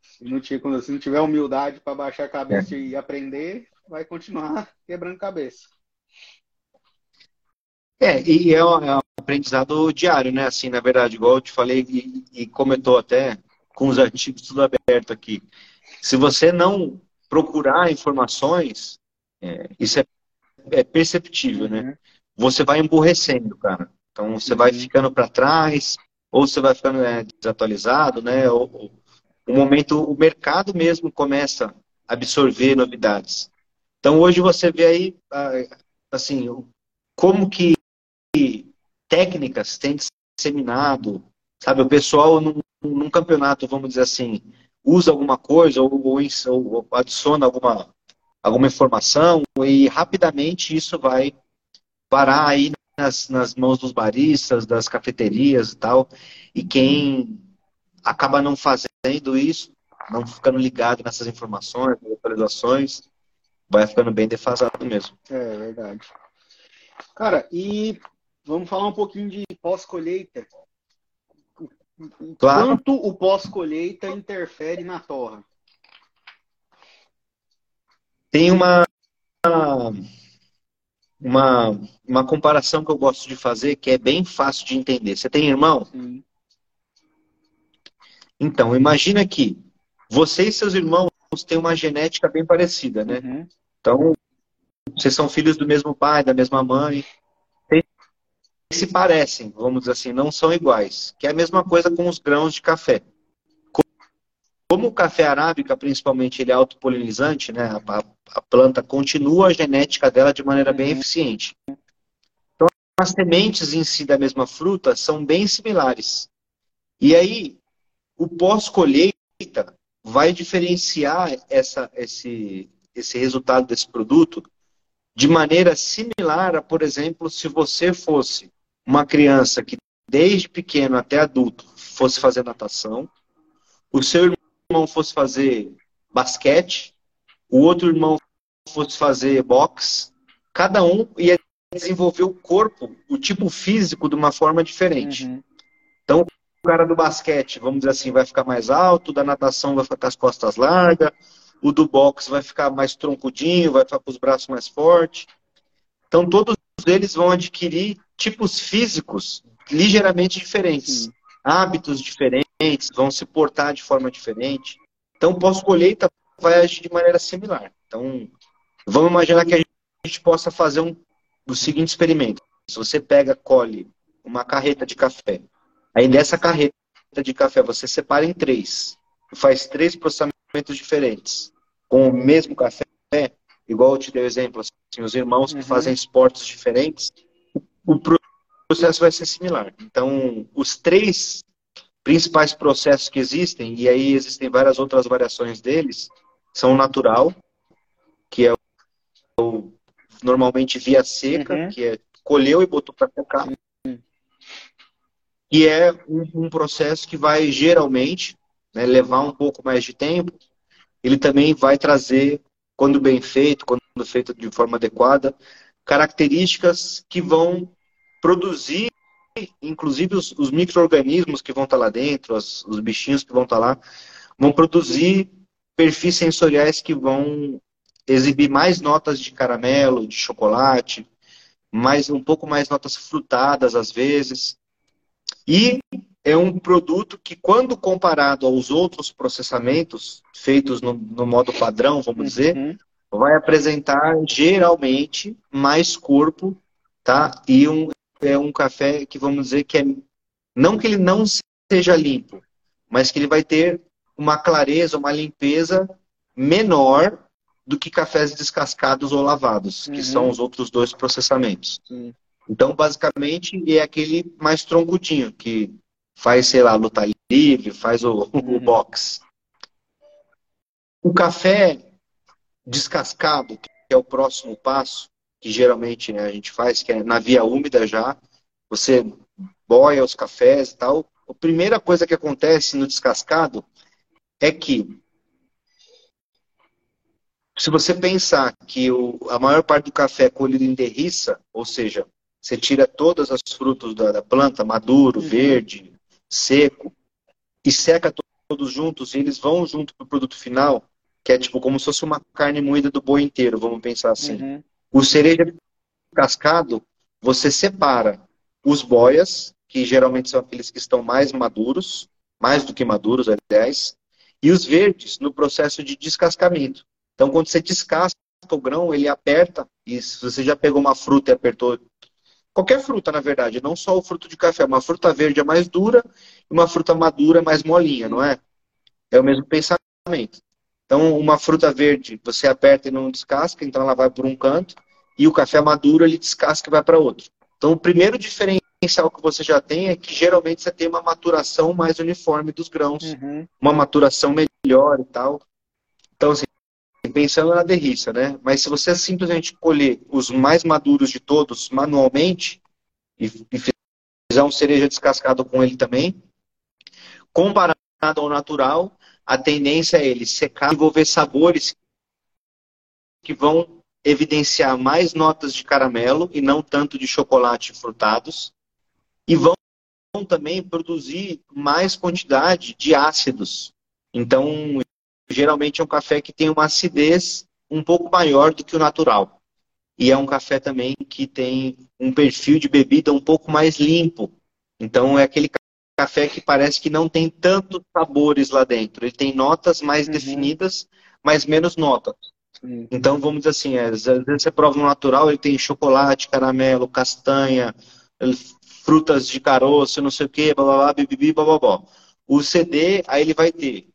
Se não, tiver, se não tiver humildade para baixar a cabeça é. e aprender, vai continuar quebrando cabeça. É, e é um, é um, aprendizado diário, né? Assim, na verdade, igual eu te falei e, e comentou até com os artigos tudo aberto aqui. Se você não procurar informações, é, isso é, é, perceptível, né? Uhum. Você vai emburrecendo, cara. Então você uhum. vai ficando para trás, ou você vai ficando é, desatualizado, né? Ou, ou, o momento, o mercado mesmo começa a absorver novidades. Então hoje você vê aí, assim, como que técnicas têm disseminado, sabe? O pessoal num, num campeonato, vamos dizer assim, usa alguma coisa ou, ou, ou, adiciona alguma, alguma informação e rapidamente isso vai parar aí nas, nas mãos dos baristas, das cafeterias e tal. E quem acaba não fazendo isso, não ficando ligado nessas informações, atualizações, vai ficando bem defasado mesmo. É verdade. Cara, e vamos falar um pouquinho de pós-colheita. Claro. Quanto o pós-colheita interfere na torra? Tem uma, uma, uma comparação que eu gosto de fazer que é bem fácil de entender. Você tem irmão? Sim. Então, imagina que você e seus irmãos têm uma genética bem parecida, né? Uhum. Então, vocês são filhos do mesmo pai, da mesma mãe se parecem, vamos dizer assim, não são iguais. Que é a mesma coisa com os grãos de café. como o café arábica, principalmente, ele é autopolinizante, né? A, a, planta continua a genética dela de maneira bem uhum. eficiente. Então, as sementes em si da mesma fruta são bem similares. E aí, o pós-colheita vai diferenciar essa, esse, esse resultado desse produto de maneira similar a, por exemplo, se você fosse uma criança que desde pequeno até adulto fosse fazer natação, o seu irmão fosse fazer basquete, o outro irmão fosse fazer boxe, cada um ia desenvolver o corpo, o tipo físico de uma forma diferente. Uhum. Então, o cara do basquete, vamos dizer assim, vai ficar mais alto, da natação vai ficar com as costas largas, o do boxe vai ficar mais troncudinho, vai ficar com os braços mais fortes. Então, todos eles vão adquirir tipos físicos ligeiramente diferentes, hábitos diferentes vão se portar de forma diferente. Então, pós-colheita vai agir de maneira similar. Então, vamos imaginar que a gente possa fazer um, o seguinte experimento. Se você pega, colhe uma carreta de café, aí dessa carreta de café você separa em três, faz três processamentos diferentes, com o mesmo café, igual eu te dei o exemplo, assim, os irmãos que uhum. fazem esportes diferentes, o processo vai ser similar. Então, os três principais processos que existem, e aí existem várias outras variações deles, são o natural, que é o normalmente via seca, uhum. que é colheu e botou para secar, uhum. e é um, um, processo que vai geralmente né, levar um pouco mais de tempo. Ele também vai trazer, quando bem feito, quando feito de forma adequada, características que vão produzir inclusive os, os micro-organismos que vão estar lá dentro, os, os bichinhos que vão estar lá, vão produzir perfis sensoriais que vão exibir mais notas de caramelo, de chocolate, mais um pouco mais notas frutadas às vezes. E é um produto que, quando comparado aos outros processamentos feitos no, no modo padrão, vamos dizer, uhum. vai apresentar geralmente mais corpo, tá? E um, é um café que vamos dizer que é não que ele não seja limpo, mas que ele vai ter uma clareza, uma limpeza menor do que cafés descascados ou lavados, uhum. que são os outros dois processamentos. Uhum. Então, basicamente, é aquele mais troncudinho, que faz, sei lá, luta livre, faz o, uhum. o box. O café descascado, que é o próximo passo, que geralmente né, a gente faz, que é na via úmida já, você boia os cafés e tal. A primeira coisa que acontece no descascado é que se você pensar que o, a maior parte do café é colhido em derriça, ou seja, você tira todas as frutas da, da planta, maduro, uhum. verde, seco, e seca todos juntos, e eles vão junto para o produto final, que é tipo como se fosse uma carne moída do boi inteiro, vamos pensar assim. Uhum. O cereja cascado, você separa os boias, que geralmente são aqueles que estão mais maduros, mais do que maduros, aliás, e os verdes no processo de descascamento. Então, quando você descasca o grão, ele aperta, e se você já pegou uma fruta e apertou, qualquer fruta, na verdade, não só o fruto de café, uma fruta verde é mais dura e uma fruta madura é mais molinha, não é? É o mesmo pensamento. Então, uma fruta verde, você aperta e não descasca, então ela vai por um canto, e o café maduro ele descasca e vai para outro. Então, o primeiro diferencial que você já tem é que geralmente você tem uma maturação mais uniforme dos grãos, uhum. uma maturação melhor e tal. Então, assim, pensando na derriça, né? Mas se você simplesmente colher os mais maduros de todos manualmente e, e fizer um cereja descascado com ele também, comparado ao natural, a tendência é ele secar, desenvolver sabores que vão evidenciar mais notas de caramelo e não tanto de chocolate frutados, e vão também produzir mais quantidade de ácidos. Então, geralmente é um café que tem uma acidez um pouco maior do que o natural. E é um café também que tem um perfil de bebida um pouco mais limpo. Então, é aquele café que parece que não tem tantos sabores lá dentro. Ele tem notas mais uhum. definidas, mas menos notas. Uhum. Então, vamos dizer assim, é, às vezes você prova no natural, ele tem chocolate, caramelo, castanha, frutas de caroço, não sei o que, blá, blá, blá, bibibi, blá, blá, blá. O CD, aí ele vai ter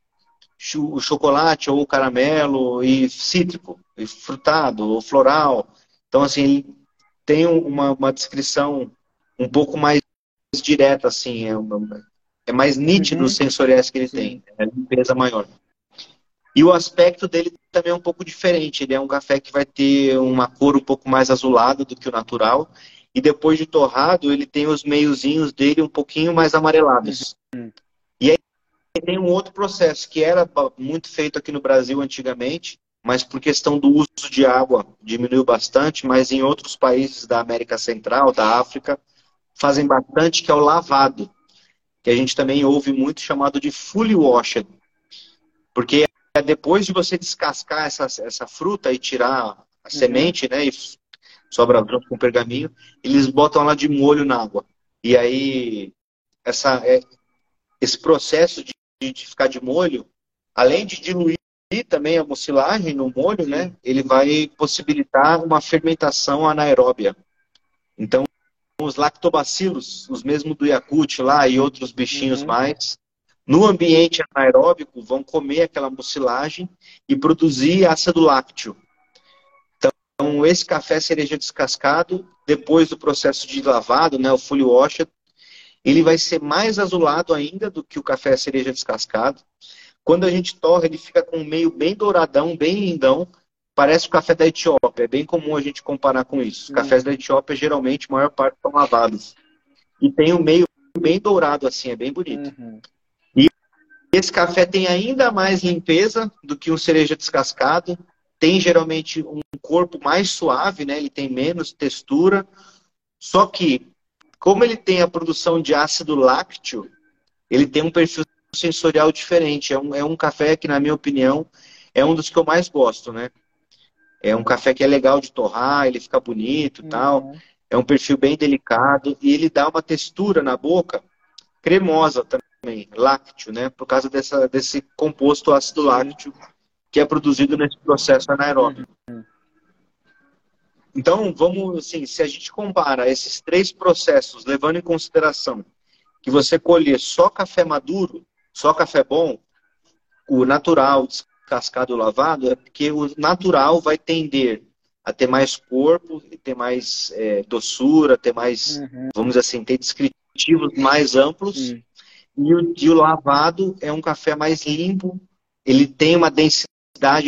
o chocolate ou o caramelo e cítrico, e frutado ou floral. Então, assim, tem uma, uma descrição um pouco mais direta, assim, é, uma, é mais nítido uhum. os sensoriais que ele Sim. tem, é limpeza maior. E o aspecto dele também é um pouco diferente. Ele é um café que vai ter uma cor um pouco mais azulada do que o natural. E depois de torrado, ele tem os meiozinhos dele um pouquinho mais amarelados. Uhum. E tem um outro processo que era muito feito aqui no Brasil antigamente, mas por questão do uso de água diminuiu bastante, mas em outros países da América Central, da África, fazem bastante, que é o lavado, que a gente também ouve muito chamado de fully washed, porque é depois de você descascar essa, essa fruta e tirar a uhum. semente, né, e sobra junto com pergaminho, eles botam lá de molho na água. E aí, essa, é, esse processo de, de ficar de molho, além de diluir também a mucilagem no molho, né, ele vai possibilitar uma fermentação anaeróbia. Então, os lactobacilos, os mesmos do Yakut lá e outros bichinhos uhum. mais, no ambiente anaeróbico, vão comer aquela mucilagem e produzir ácido lácteo. Então, esse café cereja descascado, depois do processo de lavado, né, o fully washed, ele vai ser mais azulado ainda do que o café cereja descascado. Quando a gente torra, ele fica com um meio bem douradão, bem lindão, parece o café da Etiópia. É bem comum a gente comparar com isso. Os uhum. cafés da Etiópia, geralmente, a maior parte são lavados. E tem o um meio bem dourado, assim, é bem bonito. Uhum. Esse café tem ainda mais limpeza do que um cereja descascado. Tem geralmente um corpo mais suave, né? Ele tem menos textura. Só que, como ele tem a produção de ácido lácteo, ele tem um perfil sensorial diferente. É um, é um café que, na minha opinião, é um dos que eu mais gosto, né? É um café que é legal de torrar, ele fica bonito e uhum. tal. É um perfil bem delicado e ele dá uma textura na boca cremosa também lácteo, né? Por causa dessa, desse composto ácido lácteo que é produzido nesse processo anaeróbico. Então, vamos, assim, se a gente compara esses três processos, levando em consideração que você colher só café maduro, só café bom, o natural, descascado lavado, é porque o natural vai tender a ter mais corpo, ter mais é, doçura, ter mais, uhum. vamos dizer assim, ter descritivos mais amplos. Uhum. E o, e o lavado é um café mais limpo, ele tem uma densidade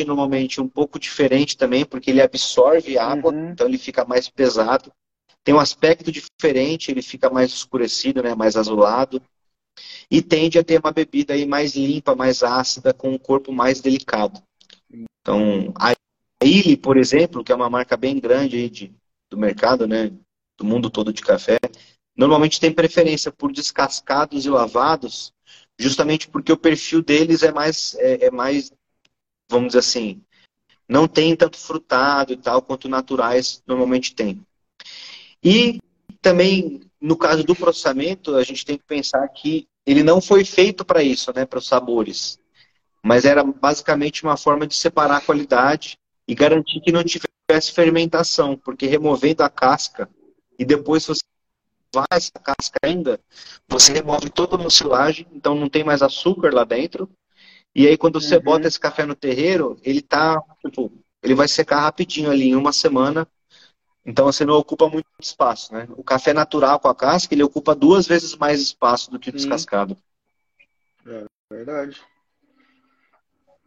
normalmente um pouco diferente também, porque ele absorve água, uhum. então ele fica mais pesado. Tem um aspecto diferente, ele fica mais escurecido, né, mais azulado. E tende a ter uma bebida aí mais limpa, mais ácida, com um corpo mais delicado. Então, a Illy, por exemplo, que é uma marca bem grande aí de, do mercado, né, do mundo todo de café, normalmente tem preferência por descascados e lavados, justamente porque o perfil deles é mais, é, é mais, vamos dizer assim, não tem tanto frutado e tal quanto naturais normalmente tem. E também, no caso do processamento, a gente tem que pensar que ele não foi feito para isso, né, para os sabores. Mas era basicamente uma forma de separar a qualidade e garantir que não tivesse fermentação, porque removendo a casca e depois você essa casca ainda, você remove toda a mucilagem, então não tem mais açúcar lá dentro. E aí quando você uhum. bota esse café no terreiro, ele tá, tipo, ele vai secar rapidinho ali, em uma semana. Então você não ocupa muito espaço, né? O café natural com a casca, ele ocupa duas vezes mais espaço do que o descascado. É verdade.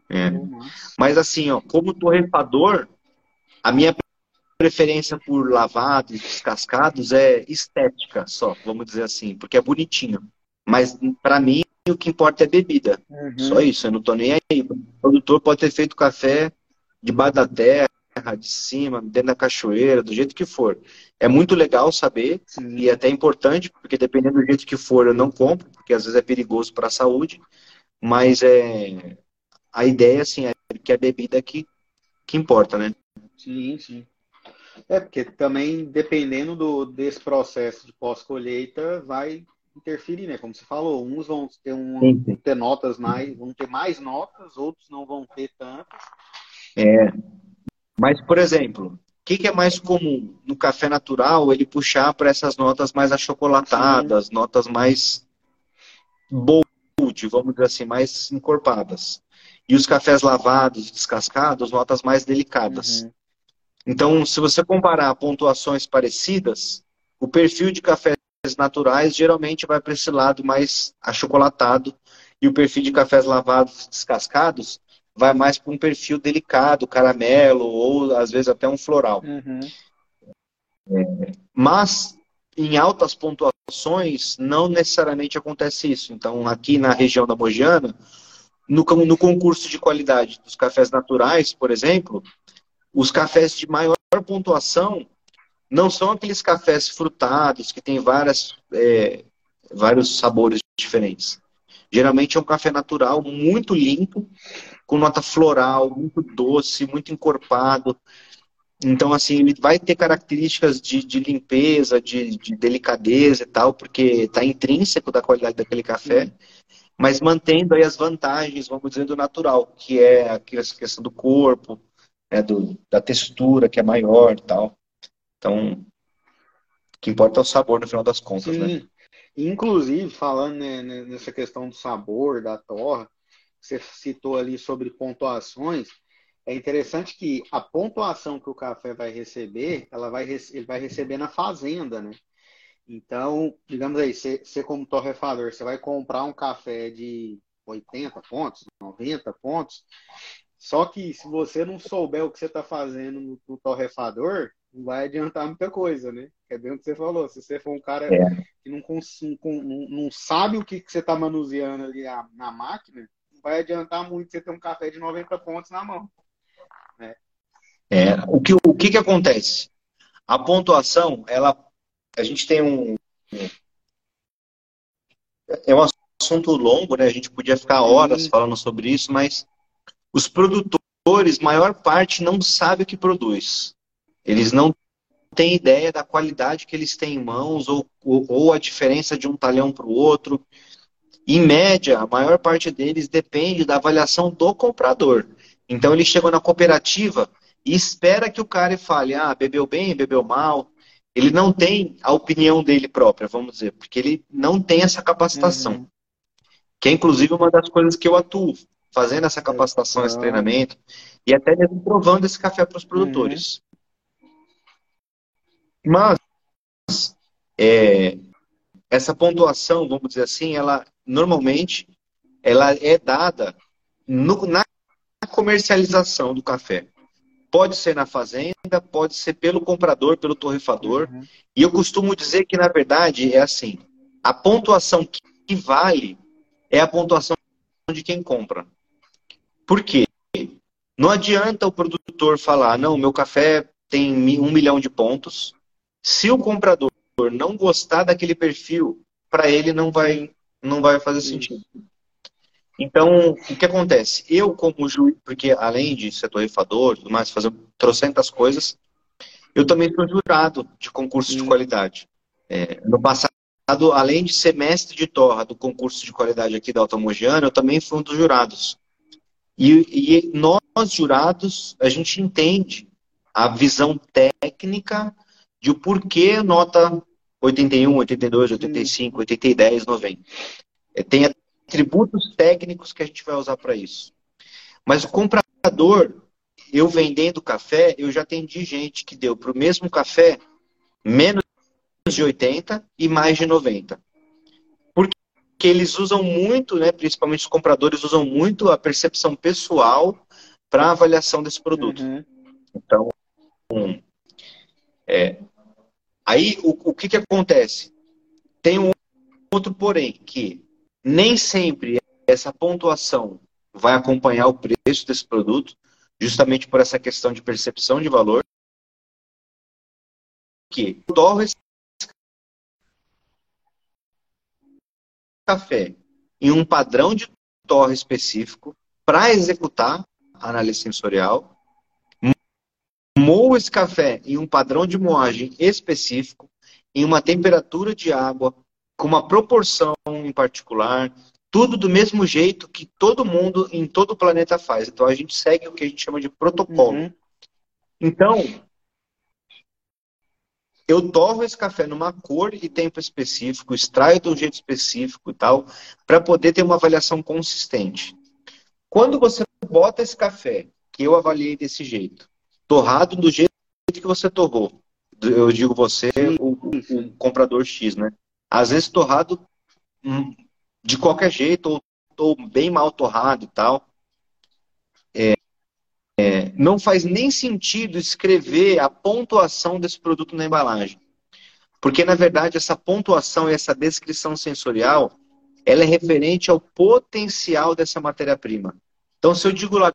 É. Mas assim, ó, como torrefador, a minha preferência por lavados, descascados é estética só, vamos dizer assim, porque é bonitinho. Mas para mim o que importa é bebida. Uhum. Só isso, eu não tô nem aí. O produtor pode ter feito café debaixo da terra, de cima, dentro da cachoeira, do jeito que for. É muito legal saber Sim. e é até importante, porque dependendo do jeito que for, eu não compro, porque às vezes é perigoso para a saúde. Mas é a ideia assim é que é a bebida que, que importa, né? Sim, sim. É, porque também, dependendo do, desse processo de pós-colheita, vai interferir, né? Como você falou, uns vão ter, um, vão ter notas mais, vão ter mais notas, outros não vão ter tantas. É. Mas, por exemplo, o que, que, é mais comum no café natural? Ele puxar para essas notas mais achocolatadas, Sim. notas mais bold, vamos dizer assim, mais encorpadas. e os cafés lavados, descascados, notas mais delicadas. Uhum. Então, se você comparar pontuações parecidas, o perfil de cafés naturais geralmente vai para esse lado mais achocolatado e o perfil de cafés lavados, descascados, vai mais para um perfil delicado, caramelo ou às vezes até um floral. Uhum. É, mas em altas pontuações não necessariamente acontece isso. Então aqui na região da Mogiana, no, no concurso de qualidade dos cafés naturais, por exemplo, os cafés de maior pontuação não são aqueles cafés frutados que tem várias, é, vários sabores diferentes. Geralmente é um café natural muito limpo, com nota floral, muito doce, muito encorpado. Então, assim, ele vai ter características de, de limpeza, de, de, delicadeza e tal, porque está intrínseco da qualidade daquele café, mas mantendo aí as vantagens, vamos dizer, do natural, que é a questão do corpo, é do, da textura, que é maior e tal. Então, o que importa é o sabor no final das contas, né? Sim. né? Inclusive, falando né, nessa questão do sabor, da torra, você citou ali sobre pontuações, é interessante que a pontuação que o café vai receber, ela vai, ele vai receber na fazenda, né? Então, digamos aí, você, você como torrefador, você vai comprar um café de 80 pontos, 90 pontos, só que se você não souber o que você está fazendo no, no torrefador, não vai adiantar muita coisa, né? É bem o que você falou. Se você for um cara é. que não, não, não, sabe o que, que você está manuseando ali na, na, máquina, não vai adiantar muito você ter um café de 90 pontos na mão. Né? É, o que, o que, que acontece? A pontuação, ela, a gente tem um. É um assunto longo, né? A gente podia ficar horas falando sobre isso, mas os produtores, maior parte, não sabe o que produz. Eles não têm ideia da qualidade que eles têm em mãos ou, ou, a diferença de um talhão para o outro. Em média, a maior parte deles depende da avaliação do comprador. Então ele chegou na cooperativa e espera que o cara fale, ah, bebeu bem, bebeu mal. Ele não tem a opinião dele própria, vamos dizer, porque ele não tem essa capacitação. Uhum. Que é inclusive uma das coisas que eu atuo, fazendo essa capacitação, esse treinamento, e até mesmo provando esse café para os produtores. Mas é, essa pontuação, vamos dizer assim, ela normalmente ela é dada no, na comercialização do café. Pode ser na fazenda, pode ser pelo comprador, pelo torrefador. Uhum. E eu costumo dizer que, na verdade, é assim: a pontuação que vale é a pontuação de quem compra. Por quê? Não adianta o produtor falar, não, meu café tem um milhão de pontos, se o comprador não gostar daquele perfil, para ele não vai, não vai fazer sentido. Então, o que acontece? Eu, como juiz, porque além de ser torrefador e mais, fazer trocentas coisas, eu também sou jurado de concurso de qualidade. É, no passado, além de ser mestre de torra do concurso de qualidade aqui da Alta Mogiana, eu também fui um dos jurados. E, e nós, jurados, a gente entende a visão técnica de o porquê nota 81, 82, 85, 80 e 10, 90. Tem atributos técnicos que a gente vai usar para isso. Mas o comprador, eu vendendo café, eu já atendi gente que deu para o mesmo café menos de 80 e mais de 90. Porque eles usam muito, né, principalmente os compradores usam muito a percepção pessoal para avaliação desse produto. Uhum. Então, é, Aí, o, o que, que acontece? Tem um outro porém, que nem sempre essa pontuação vai acompanhar o preço desse produto, justamente por essa questão de percepção de valor, que torre esse café em um padrão de torre específico para executar a análise sensorial Moa esse café em um padrão de moagem específico, em uma temperatura de água, com uma proporção em particular, tudo do mesmo jeito que todo mundo em todo o planeta faz. Então a gente segue o que a gente chama de protocolo. Uhum. Então, eu torro esse café numa cor e tempo específico, extraio de um jeito específico e tal, para poder ter uma avaliação consistente. Quando você bota esse café, que eu avaliei desse jeito, torrado do jeito que você torrou, eu digo você, o, o comprador X, né? Às vezes torrado hum, de qualquer jeito, ou, ou bem mal torrado e tal. É, é, não faz nem sentido escrever a pontuação desse produto na embalagem. Porque, na verdade, essa pontuação e essa descrição sensorial, ela é referente ao potencial dessa matéria-prima. Então, se eu digo lá,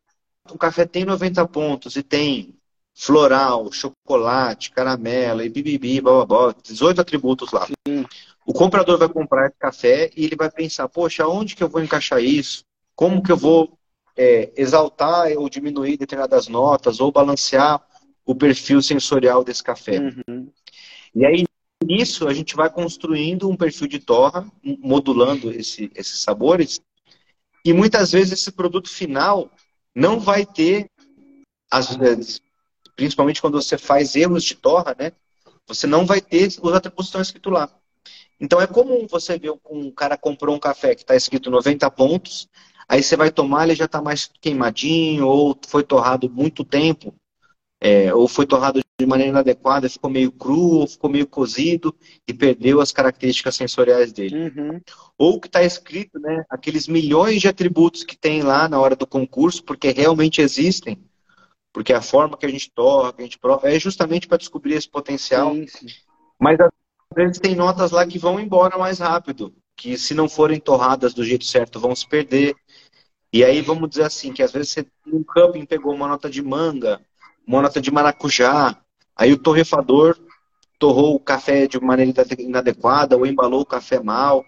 o café tem 90 pontos e tem floral, chocolate, caramelo e bibibi, blá, blá, blá, 18 atributos lá. Sim. O comprador vai comprar esse café e ele vai pensar, poxa, onde que eu vou encaixar isso? Como que eu vou é, exaltar ou diminuir determinadas notas ou balancear o perfil sensorial desse café? Uhum. E aí, nisso, a gente vai construindo um perfil de torra, modulando esse, esses sabores, e muitas vezes esse produto final não vai ter, às vezes, principalmente quando você faz erros de torra, né? Você não vai ter os atributos que estão escritos lá. Então é comum você ver um cara comprou um café que está escrito 90 pontos, aí você vai tomar, ele já está mais queimadinho, ou foi torrado muito tempo, é, ou foi torrado de maneira inadequada, ficou meio cru, ou ficou meio cozido e perdeu as características sensoriais dele. Uhum. Ou que está escrito, né, aqueles milhões de atributos que tem lá na hora do concurso, porque realmente existem, porque a forma que a gente torra, que a gente prova, é justamente para descobrir esse potencial. Sim, sim. Mas às vezes tem notas lá que vão embora mais rápido, que se não forem torradas do jeito certo vão se perder. E aí vamos dizer assim, que às vezes você um camping pegou uma nota de manga, uma nota de maracujá, aí o torrefador torrou o café de maneira inadequada ou embalou o café mal.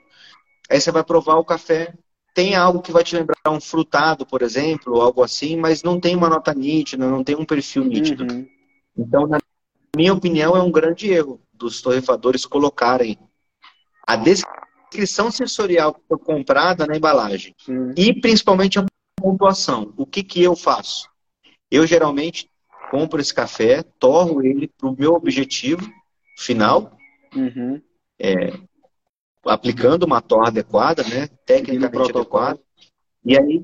Aí você vai provar o café, tem algo que vai te lembrar um frutado, por exemplo, algo assim, mas não tem uma nota nítida, não tem um perfil nítido. Uhum. Então, na minha opinião, é um grande erro dos torrefadores colocarem a descrição sensorial que foi comprada na embalagem Sim. e principalmente a pontuação. O que, que eu faço? Eu geralmente compro esse café, torro ele para o meu objetivo final, uhum. é, aplicando uma torra adequada, né, tecnicamente adequada, e aí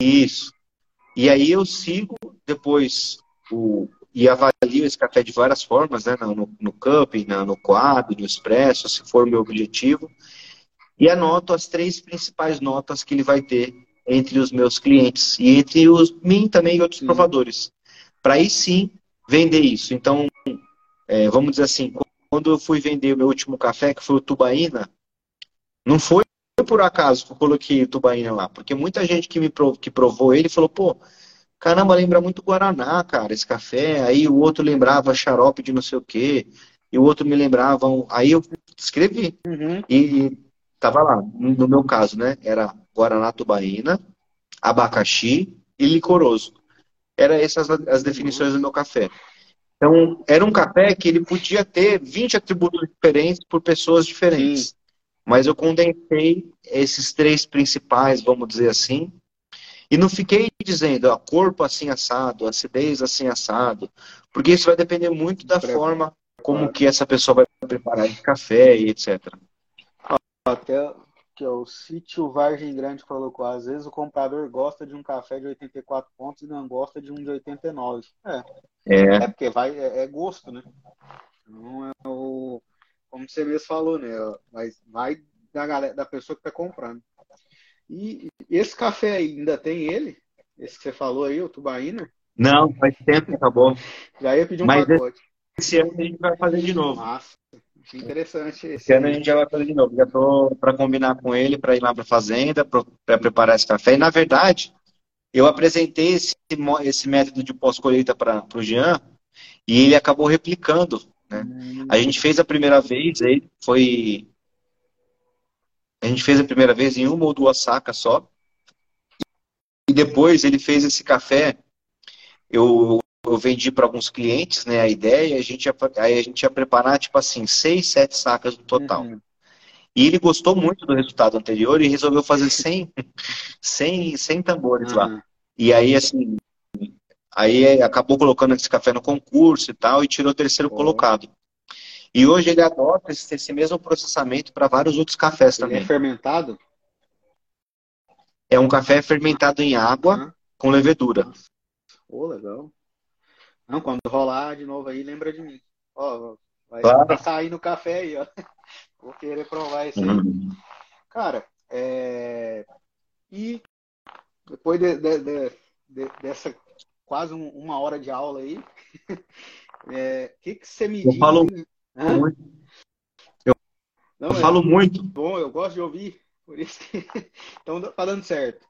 isso. E aí eu sigo depois o, e avalio esse café de várias formas, né? no, no cup, no coab, no expresso, se for o meu objetivo, e anoto as três principais notas que ele vai ter entre os meus clientes e entre os mim também e outros provadores, para aí sim vender isso. Então, é, vamos dizer assim, quando eu fui vender o meu último café, que foi o Tubaína, não foi por acaso que eu coloquei Tubaína lá, porque muita gente que me provou, que provou ele falou, pô, Caramba, lembra muito Guaraná, cara, esse café. Aí o outro lembrava xarope de não sei o quê. E o outro me lembrava. Aí eu escrevi. Uhum. E tava lá, no meu caso, né? Era Guaraná Tubaína, abacaxi e licoroso. Era essas as definições do meu café. Então, era um café que ele podia ter 20 atributos diferentes por pessoas diferentes. Sim. Mas eu condensei esses três principais, vamos dizer assim, e não fiquei dizendo, ó, corpo assim assado, acidez assim assado, porque isso vai depender muito da forma como que essa pessoa vai preparar esse café e etc. Até que o sítio Vargem Grande colocou, às vezes o comprador gosta de um café de 84 pontos e não gosta de um de 89. É. É, é porque vai, é, é gosto, né? Não é o. Como você mesmo falou, né? Mas vai da, galera, da pessoa que está comprando. E esse café ainda tem ele? Esse que você falou aí, o Tubaína? Não, faz tempo que acabou. Já ia pedir um Mas pacote. Esse ano a gente vai fazer de novo. Massa. Interessante. Esse, esse ano a gente já vai fazer de novo. Já estou para combinar com ele para ir lá para a fazenda, para preparar esse café. E, na verdade, eu apresentei esse, esse método de pós-colheita para o Jean e ele acabou replicando. Né? Hum. A gente fez a primeira vez, aí foi a gente fez a primeira vez em uma ou duas sacas só. E depois ele fez esse café. Eu, eu vendi para alguns clientes, né, a ideia, a gente ia, aí a gente ia preparar, tipo assim, seis, sete sacas no total. Uhum. E ele gostou muito do resultado anterior e resolveu fazer 100, 100, 100 tambores uhum. lá. E aí, assim, aí acabou colocando esse café no concurso e tal, e tirou o terceiro uhum. colocado. E hoje ele adota esse, esse mesmo processamento para vários outros cafés ele é também. É fermentado? É um café fermentado em água, uhum. com levedura. Ô, oh, legal. Não, quando rolar de novo aí, lembra de mim. Ó, vai Claro. sair no café aí, ó. Vou querer provar isso aí. Uhum. Cara, é, e depois de- de- de- de- dessa quase um- uma hora de aula aí, é, o que que você me Eu diz? falo Hã? muito. Não, Eu é falo muito. bom, eu gosto de ouvir, por isso que então tá dando certo.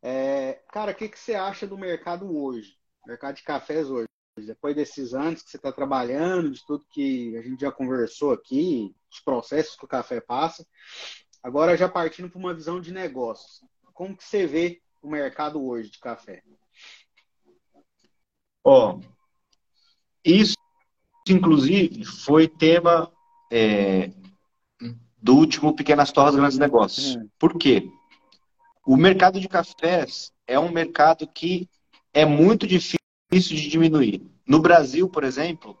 É, cara, o que que você acha do mercado hoje? Mercado de cafés hoje? Depois desses anos que você está trabalhando, de tudo que a gente já conversou aqui, os processos que o café passa, agora já partindo para uma visão de negócios. Como que você vê o mercado hoje de café? Ó, isso, inclusive, foi tema é, do último Pequenas Torres Grandes Negócios. Hum. Por quê? O mercado de cafés é um mercado que é muito difícil de diminuir. No Brasil, por exemplo,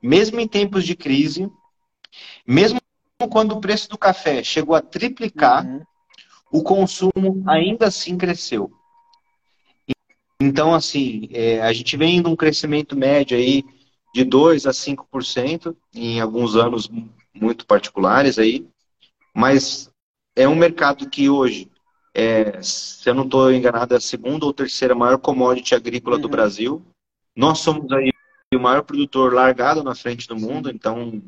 mesmo em tempos de crise, mesmo quando o preço do café chegou a triplicar, Uhum. o consumo ainda assim cresceu. Então, assim, é, a gente vem num crescimento médio aí de 2 a 5% em alguns anos mu- muito particulares aí, mas é um mercado que hoje, é, se eu não estou enganado, é a segunda ou terceira maior commodity agrícola do Uhum. Brasil. Nós somos aí o maior produtor largado na frente do mundo, então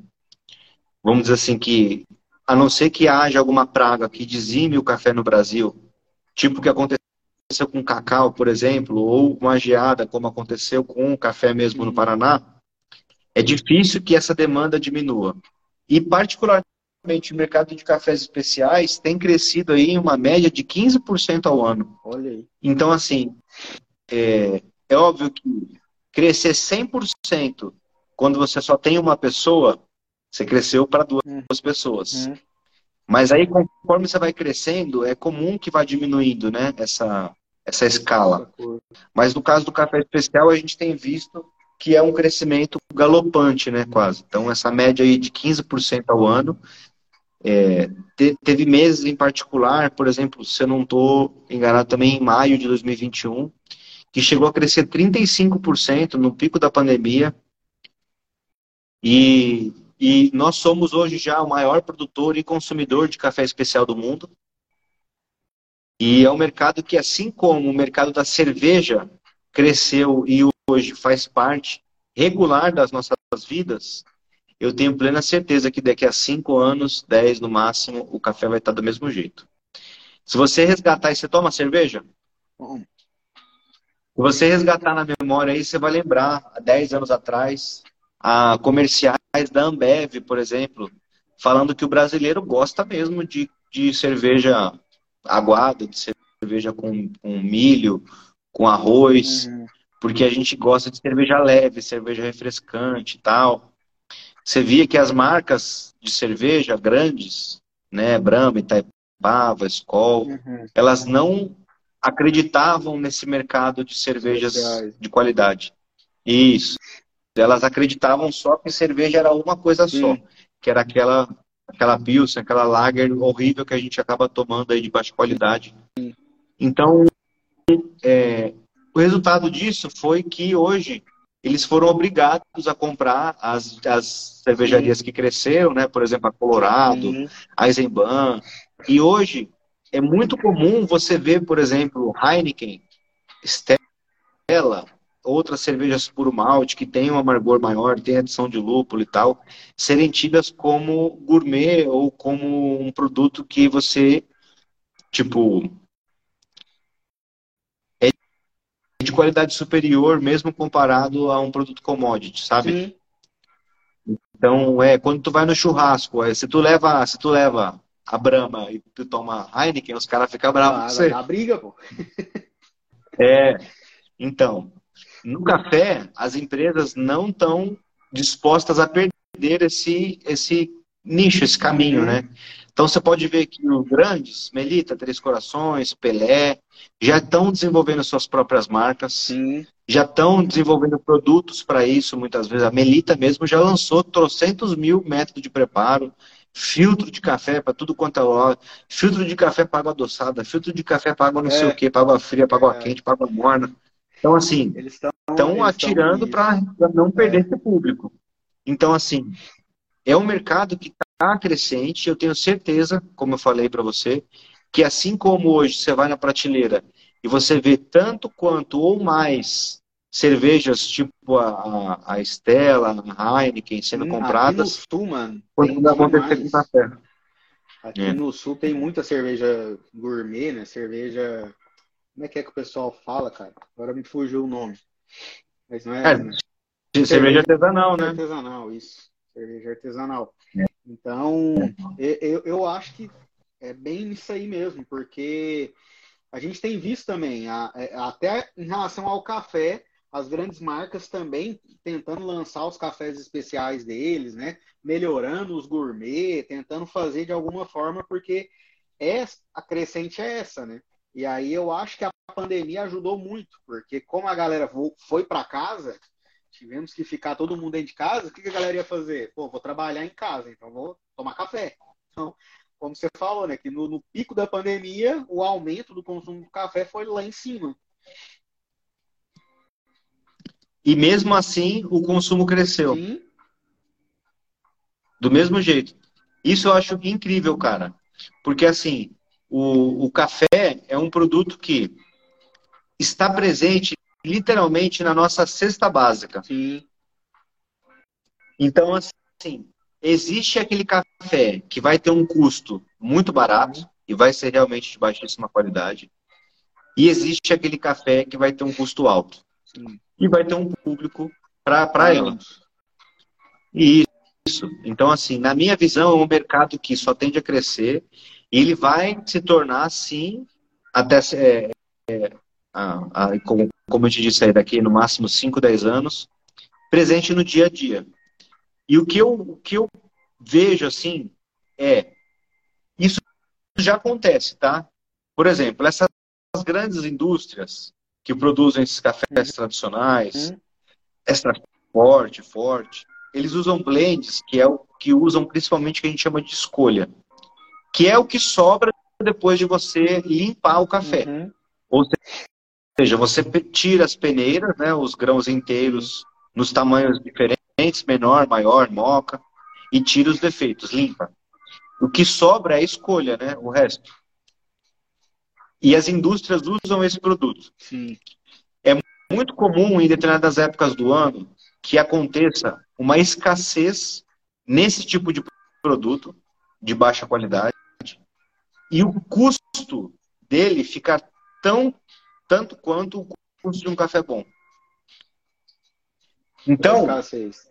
vamos dizer assim que, a não ser que haja alguma praga que dizime o café no Brasil, tipo o que aconteceu com o cacau, por exemplo, ou uma geada, como aconteceu com o café mesmo no Paraná, é difícil que essa demanda diminua. E, particularmente, o mercado de cafés especiais tem crescido aí em uma média de 15% ao ano. Olha aí. Então, assim, é, é óbvio que crescer 100% quando você só tem uma pessoa, você cresceu para duas Hum. pessoas. Uhum. Mas aí, conforme você vai crescendo, é comum que vá diminuindo, né, essa, essa escala. Mas no caso do café especial, a gente tem visto que é um crescimento galopante, né, quase. Então, essa média aí de 15% ao ano. é, te- teve meses em particular, por exemplo, se eu não estou enganado, também em maio de 2021, que chegou a crescer 35% no pico da pandemia. E, e nós somos hoje já o maior produtor e consumidor de café especial do mundo. E é um mercado que, assim como o mercado da cerveja cresceu e hoje faz parte regular das nossas vidas, eu tenho plena certeza que daqui a 5 anos, 10 no máximo, o café vai estar do mesmo jeito. Se você resgatar e você toma cerveja, se você resgatar na memória aí, você vai lembrar, há 10 anos atrás, a comerciais da Ambev, por exemplo, falando que o brasileiro gosta mesmo de, de cerveja aguada, de cerveja com, com milho, com arroz, uhum. porque a gente gosta de cerveja leve, cerveja refrescante e tal. Você via que as marcas de cerveja grandes, né, Brahma, Itaipava, Skol, Uhum. elas não acreditavam nesse mercado de cervejas de qualidade. Isso. Elas acreditavam só que cerveja era uma coisa só, Sim. que era aquela aquela pilsen, aquela lager horrível que a gente acaba tomando aí de baixa qualidade. Então, é, o resultado disso foi que hoje eles foram obrigados a comprar as, as cervejarias que cresceram, né? Por exemplo, a Colorado, Uhum. Eisenbahn. E hoje é muito comum você ver, por exemplo, Heineken, Stella, outras cervejas puro malte que têm um amargor maior, tem adição de lúpulo e tal, serem tidas como gourmet ou como um produto que você, tipo, é de qualidade superior, mesmo comparado a um produto commodity, sabe? Sim. Então, é, quando tu vai no churrasco, é, se tu leva, se tu leva a Brahma e tu toma Heineken, os caras ficam bravos com Ah, você. dá briga, pô. É, então, no café, as empresas não estão dispostas a perder esse, esse nicho, esse caminho, né? Então você pode ver que os grandes, Melita, Três Corações, Pelé, já estão desenvolvendo suas próprias marcas, Sim. já estão desenvolvendo produtos para isso, muitas vezes. A Melita mesmo já lançou trocentos mil métodos de preparo, filtro de café para tudo quanto é hora, filtro de café para água adoçada, filtro de café para água não é. sei o que, para água fria, para água é. quente, para água morna. Então, assim, estão atirando para não perder é. esse público. Então, assim, é um mercado que está crescente. Eu tenho certeza, como eu falei para você, que assim como hoje você vai na prateleira e você vê tanto quanto ou mais cervejas tipo a, a Stella, a Heineken sendo hum, compradas. Aqui no sul, mano, quando vai acontecer com café. Aqui é. no sul tem muita cerveja gourmet, né? Cerveja. Como é que é que o pessoal fala, cara? Agora me fugiu o nome. Mas não é. é né? cerveja, artesanal, né? Artesanal, isso. Cerveja artesanal. É. Então, eu, eu acho que é bem isso aí mesmo, porque a gente tem visto também, é, até em relação ao café, as grandes marcas também tentando lançar os cafés especiais deles, né? Melhorando os gourmet, tentando fazer de alguma forma, porque é, a crescente é essa, né? E aí eu acho que a pandemia ajudou muito, porque como a galera foi para casa, tivemos que ficar todo mundo dentro de casa, o que a galera ia fazer? Pô, vou trabalhar em casa, então vou tomar café. Então, como você falou, né? Que no, no pico da pandemia, o aumento do consumo de café foi lá em cima. E mesmo assim, o consumo cresceu. Sim. Do mesmo jeito. Isso eu acho incrível, cara. Porque, assim, o, o café é um produto que está presente literalmente na nossa cesta básica. Sim. Então, assim, existe aquele café que vai ter um custo muito barato e vai ser realmente de baixíssima qualidade. E existe aquele café que vai ter um custo alto. Sim e vai ter um público para ela. Isso. Então, assim, na minha visão, é um mercado que só tende a crescer e ele vai se tornar, assim, até, é, é, a, a, como, como eu te disse aí, daqui no máximo 5, 10 anos, presente no dia a dia. E o que eu, o que eu vejo, assim, é, isso já acontece, tá? Por exemplo, essas grandes indústrias, que produzem esses cafés uhum. tradicionais, uhum. extra forte, forte, eles usam blends, que é o que usam principalmente o que a gente chama de escolha, que é o que sobra depois de você limpar o café. Uhum. Ou seja, você tira as peneiras, né, os grãos inteiros nos tamanhos diferentes, menor, maior, moca, e tira os defeitos, limpa. O que sobra é a escolha, né, o resto. E as indústrias usam esse produto. Sim. É muito comum em determinadas épocas do ano que aconteça uma escassez nesse tipo de produto de baixa qualidade e o custo dele ficar tão tanto quanto o custo de um café bom. Então,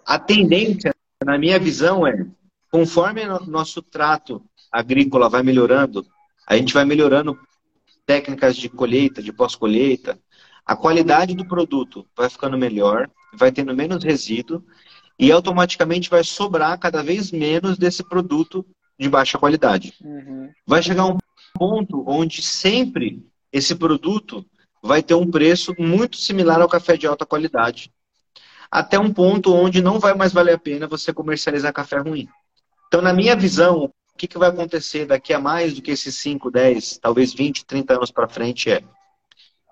a tendência, na minha visão, é conforme nosso trato agrícola vai melhorando, a gente vai melhorando técnicas de colheita, de pós-colheita, a qualidade do produto vai ficando melhor, vai tendo menos resíduo e automaticamente vai sobrar cada vez menos desse produto de baixa qualidade. Uhum. Vai chegar um ponto onde sempre esse produto vai ter um preço muito similar ao café de alta qualidade. Até um ponto onde não vai mais valer a pena você comercializar café ruim. Então, na minha visão, o que, que vai acontecer daqui a mais do que esses 5, 10, talvez 20, 30 anos para frente é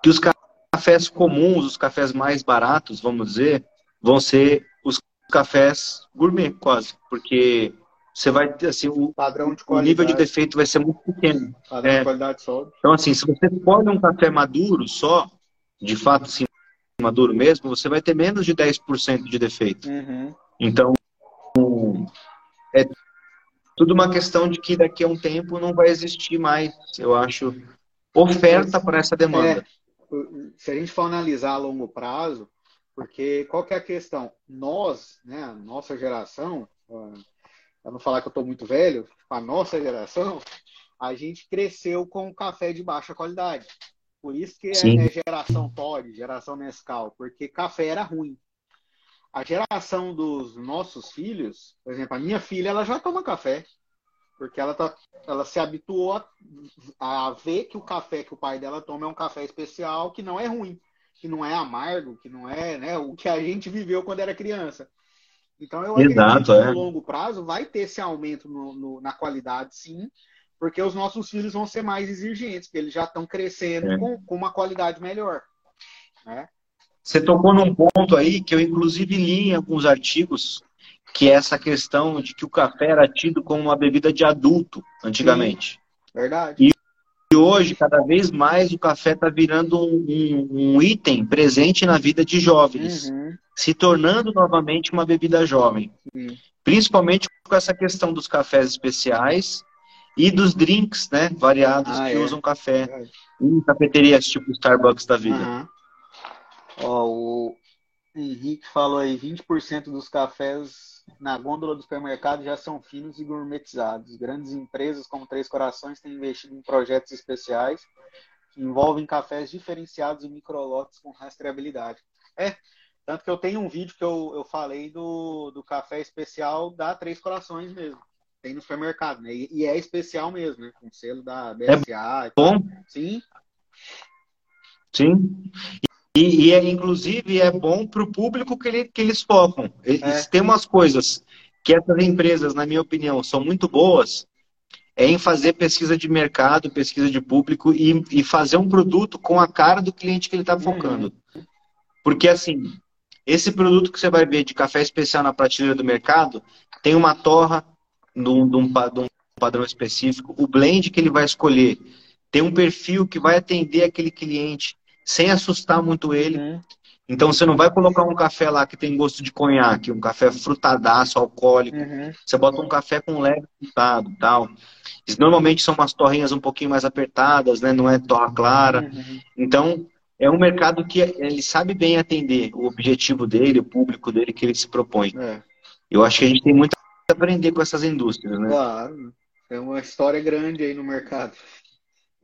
que os cafés comuns, os cafés mais baratos, vamos dizer, vão ser os cafés gourmet, quase. Porque você vai assim, o, o nível de defeito vai ser muito pequeno. Padrão é. de qualidade sobe. Então, assim, se você pode um café maduro só, de fato, sim, maduro mesmo, você vai ter menos de 10% de defeito. Uhum. Então, é tudo uma questão de que daqui a um tempo não vai existir mais, eu acho, oferta para essa demanda. É, se a gente for analisar a longo prazo, porque qual que é a questão? Nós, né, nossa geração, para não falar que eu estou muito velho, a nossa geração, a gente cresceu com café de baixa qualidade. Por isso que é, é geração Todd, geração Nescau, porque café era ruim a geração dos nossos filhos, por exemplo, a minha filha, ela já toma café. Porque ela, tá, ela se habituou a, a ver que o café que o pai dela toma é um café especial, que não é ruim, que não é amargo, que não é né, o que a gente viveu quando era criança. Então eu Exato, acredito que é. no longo prazo vai ter esse aumento no, no, na qualidade, sim, porque os nossos filhos vão ser mais exigentes, porque eles já estão crescendo é. com, com, uma qualidade melhor. Né? Você tocou num ponto aí que eu inclusive li em alguns artigos, que é essa questão de que o café era tido como uma bebida de adulto antigamente. Sim, verdade. E e hoje, cada vez mais, o café está virando um, um, um, item presente na vida de jovens, uhum. se tornando novamente uma bebida jovem. Uhum. Principalmente com essa questão dos cafés especiais e dos drinks né, variados ah, que é. usam café é. em cafeterias tipo Starbucks da vida. Uhum. Ó, o Henrique falou aí, 20% dos cafés na gôndola do supermercado já são finos e gourmetizados. Grandes empresas como Três Corações têm investido em projetos especiais que envolvem cafés diferenciados e microlotes com rastreabilidade. É, tanto que eu tenho um vídeo que eu, eu falei do, do café especial da Três Corações mesmo. Tem no supermercado, né? E, e é especial mesmo, né? Com selo da BSA. É bom? Sim. Sim. E, e é, inclusive, é bom para o público que, ele, que eles focam. Eles é. têm umas coisas que essas empresas, na minha opinião, são muito boas, é em fazer pesquisa de mercado, pesquisa de público e, e fazer um produto com a cara do cliente que ele está focando. Uhum. Porque, assim, esse produto que você vai ver de café especial na prateleira do mercado tem uma torra de um padrão específico, o blend que ele vai escolher tem um perfil que vai atender aquele cliente sem assustar muito ele. Uhum. Então você não vai colocar um café lá que tem gosto de conhaque, um café frutadaço, alcoólico. Uhum. Você bota um café com leve frutado tal. Normalmente são umas torrinhas um pouquinho mais apertadas, né? Não é torra clara. Uhum. Então é um mercado que ele sabe bem atender o objetivo dele, o público dele que ele se propõe. É. Eu acho que a gente tem muito a aprender com essas indústrias, né? Claro. É uma história grande aí no mercado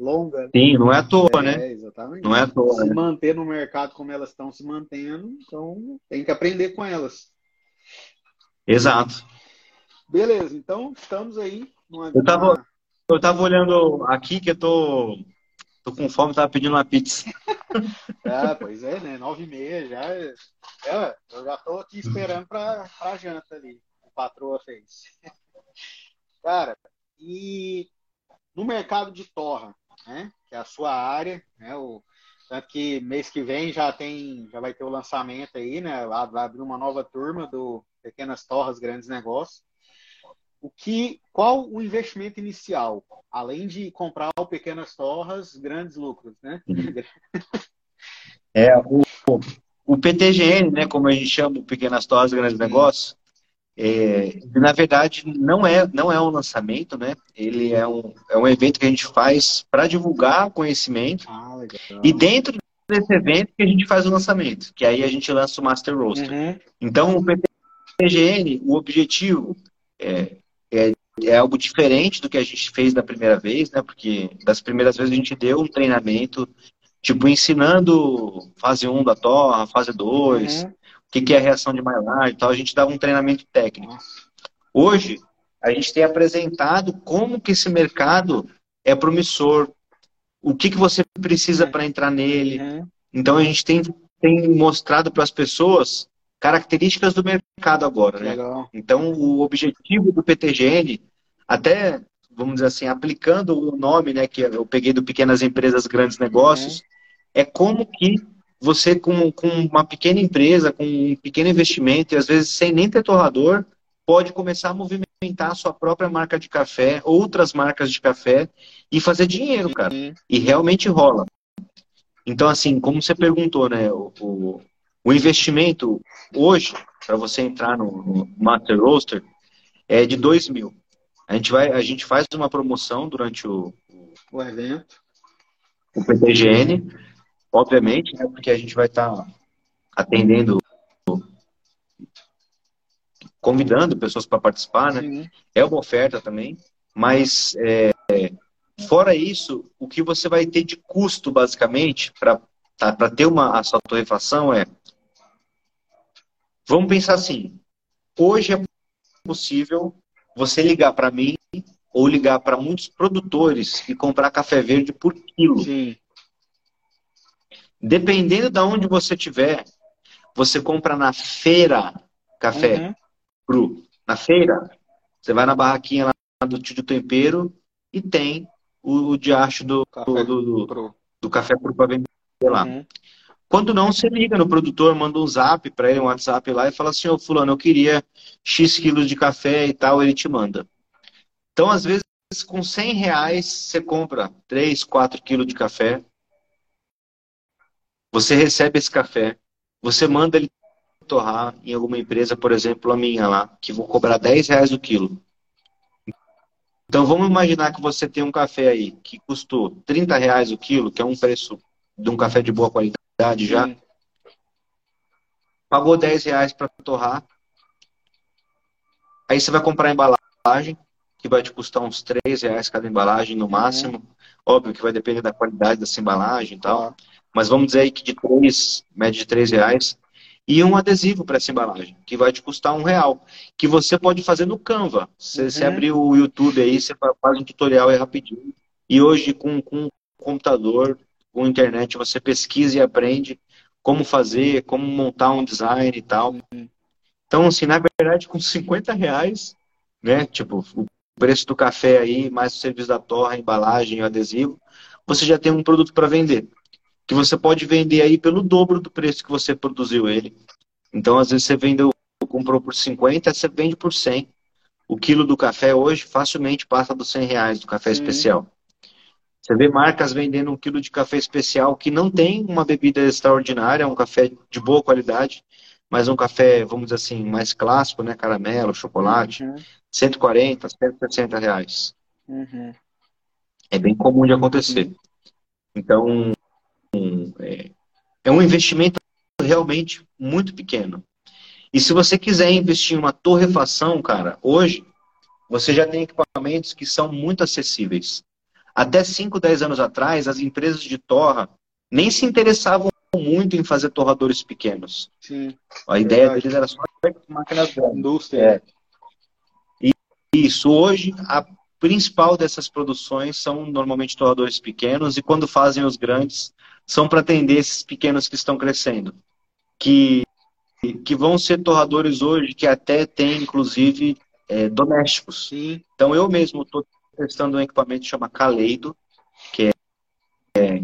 longa. Sim, não é à toa, é, né? Exatamente. Não é à toa. Se né? manter no mercado como elas estão se mantendo, então tem que aprender com elas. Exato. Beleza, então estamos aí. Numa... Eu tava, eu tava olhando aqui que eu tô, tô com fome, tava pedindo uma pizza. ah, pois é, né? Nove e meia já. É, eu já tô aqui esperando para a janta ali. A patroa fez. Cara, e no mercado de torra, né? Que é a sua área, né? O, tanto que mês que vem já tem, já vai ter o lançamento aí, né? Lá vai abrir uma nova turma do Pequenas Torras Grandes Negócios. O que, qual o investimento inicial, além de comprar o Pequenas Torras, grandes lucros, né? É o, o PTGN, né? Como a gente chama, o Pequenas Torras Grandes Negócios. É, na verdade, não é, não é um lançamento, né? Ele é um, é um evento que a gente faz para divulgar conhecimento. Ah, e dentro desse evento que a gente faz o lançamento, que aí a gente lança o Master Roster. Uhum. Então, o PTGN, o objetivo é, é, é, algo diferente do que a gente fez da primeira vez, né? Porque das primeiras vezes a gente deu um treinamento, tipo, ensinando fase 1 da torre, fase 2, uhum que, que é a reação de Maillard e tal, a gente dava um treinamento técnico. Hoje, a gente tem apresentado como que esse mercado é promissor, o que, que você precisa para entrar nele. Uhum. Então, a gente tem, tem mostrado para as pessoas características do mercado agora. Né? Então, o objetivo do PTGN, até, vamos dizer assim, aplicando o nome né, que eu peguei do Pequenas Empresas Grandes Negócios, uhum. é como que você com, com uma pequena empresa, com um pequeno investimento, e às vezes sem nem ter torrador, pode começar a movimentar a sua própria marca de café, outras marcas de café, e fazer dinheiro, cara. E realmente rola. Então, assim, como você perguntou, né? O, o, o investimento hoje, para você entrar no, no, Master Roaster, é de 2 mil. A gente, vai, a gente faz uma promoção durante o, o evento, o PTGN obviamente, né, porque a gente vai estar tá atendendo, convidando pessoas para participar, né? Sim. É uma oferta também, mas é, fora isso, o que você vai ter de custo, basicamente, para tá, ter uma a sua torrefação é. Vamos pensar assim: hoje é possível você ligar para mim ou ligar para muitos produtores e comprar café verde por quilo. Sim. Dependendo de onde você estiver, você compra na feira café. Uhum. cru. Na feira, você vai na barraquinha lá do tio do tempero e tem o, o diacho do café, do, do, do, café cru para vender lá. Uhum. Quando não, você liga no produtor, manda um zap para ele, um WhatsApp lá e fala assim, ô fulano, eu queria X quilos de café e tal, ele te manda. Então, às vezes, com 100 reais, você compra 3, 4 quilos de café. Você recebe esse café, você manda ele torrar em alguma empresa, por exemplo, a minha lá, que vou cobrar 10 reais o quilo. Então, vamos imaginar que você tem um café aí que custou 30 reais o quilo, que é um preço de um café de boa qualidade idade já. Sim. Pagou 10 reais para torrar. Aí você vai comprar a embalagem, que vai te custar uns 3 reais cada embalagem no máximo. Uhum. Óbvio que vai depender da qualidade dessa embalagem e tal. Uhum. Mas vamos dizer aí que de 3, média de 3 reais. E um adesivo para essa embalagem, que vai te custar um real. Que você pode fazer no Canva. Você, uhum. você abrir o YouTube aí, você faz um tutorial aí rapidinho. E hoje, com, com computador, com internet você pesquisa e aprende como fazer, como montar um design e tal. Então, assim, na verdade, com 50 reais, né? Tipo, o preço do café aí, mais o serviço da torre, a embalagem, o adesivo, você já tem um produto para vender. Que você pode vender aí pelo dobro do preço que você produziu ele. Então, às vezes, você vendeu, comprou por 50, você vende por 100. O quilo do café hoje facilmente passa dos 100 reais do café Sim. especial. Você vê marcas vendendo um quilo de café especial que não tem uma bebida extraordinária, um café de boa qualidade, mas um café, vamos dizer assim, mais clássico, né? Caramelo, chocolate, uhum. 140, 160 reais. Uhum. É bem comum de acontecer. Uhum. Então, é, um investimento realmente muito pequeno. E se você quiser investir em uma torrefação, cara, hoje você já tem equipamentos que são muito acessíveis. Até 5, 10 anos atrás, as empresas de torra nem se interessavam muito em fazer torradores pequenos. Sim, a ideia deles era só máquinas grandes. Indústria. É. E isso, hoje, a principal dessas produções são normalmente torradores pequenos e quando fazem os grandes, são para atender esses pequenos que estão crescendo. Que, que vão ser torradores hoje que até tem, inclusive, é, domésticos. Sim. Então, eu mesmo estou testando um equipamento que chama Caleido, que é, é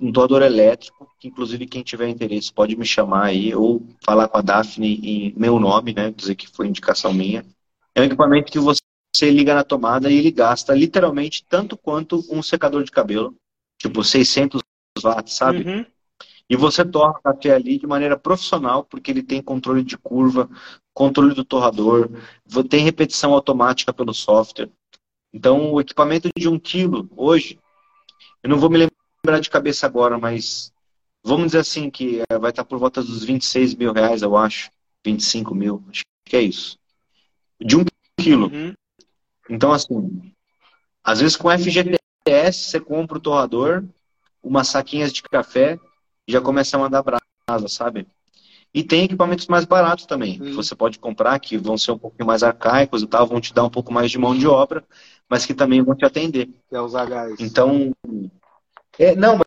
um torrador elétrico, que inclusive quem tiver interesse pode me chamar aí, ou falar com a Daphne em meu nome, né, dizer que foi indicação minha. É um equipamento que você liga na tomada e ele gasta literalmente tanto quanto um secador de cabelo, tipo 600 watts, sabe? Uhum. E você torra o café ali de maneira profissional, porque ele tem controle de curva, controle do torrador, tem repetição automática pelo software. Então, o equipamento de um quilo, hoje, eu não vou me lembrar de cabeça agora, mas vamos dizer assim que eh, vai estar por volta dos 26 mil reais, eu acho. 25 mil, acho que é isso. De um quilo. Uhum. Então, assim, às vezes com FGTS você compra o torrador, umas saquinhas de café, e já começa a mandar brasa, sabe? E tem equipamentos mais baratos também, que você pode comprar, que vão ser um pouquinho mais arcaicos e tal, vão te dar um pouco mais de mão de obra, mas que também vão te atender. Que é usar gás. Então, é, não,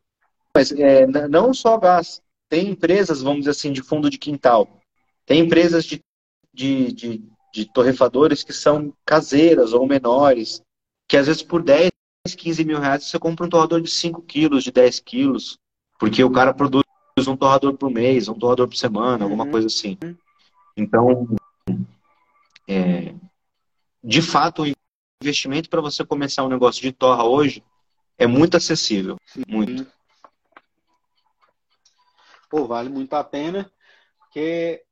mas é, não só gás. Tem empresas, vamos dizer assim, de fundo de quintal. Tem empresas de, de, de, de torrefadores que são caseiras ou menores, que às vezes por 10, 15 mil reais você compra um torrador de 5 quilos, de 10 quilos, porque o cara produz um torrador por mês, um torrador por semana, alguma uhum. coisa assim. Então, é, de fato, o investimento para você começar um negócio de torra hoje é muito acessível, muito. Pô, vale muito a pena, porque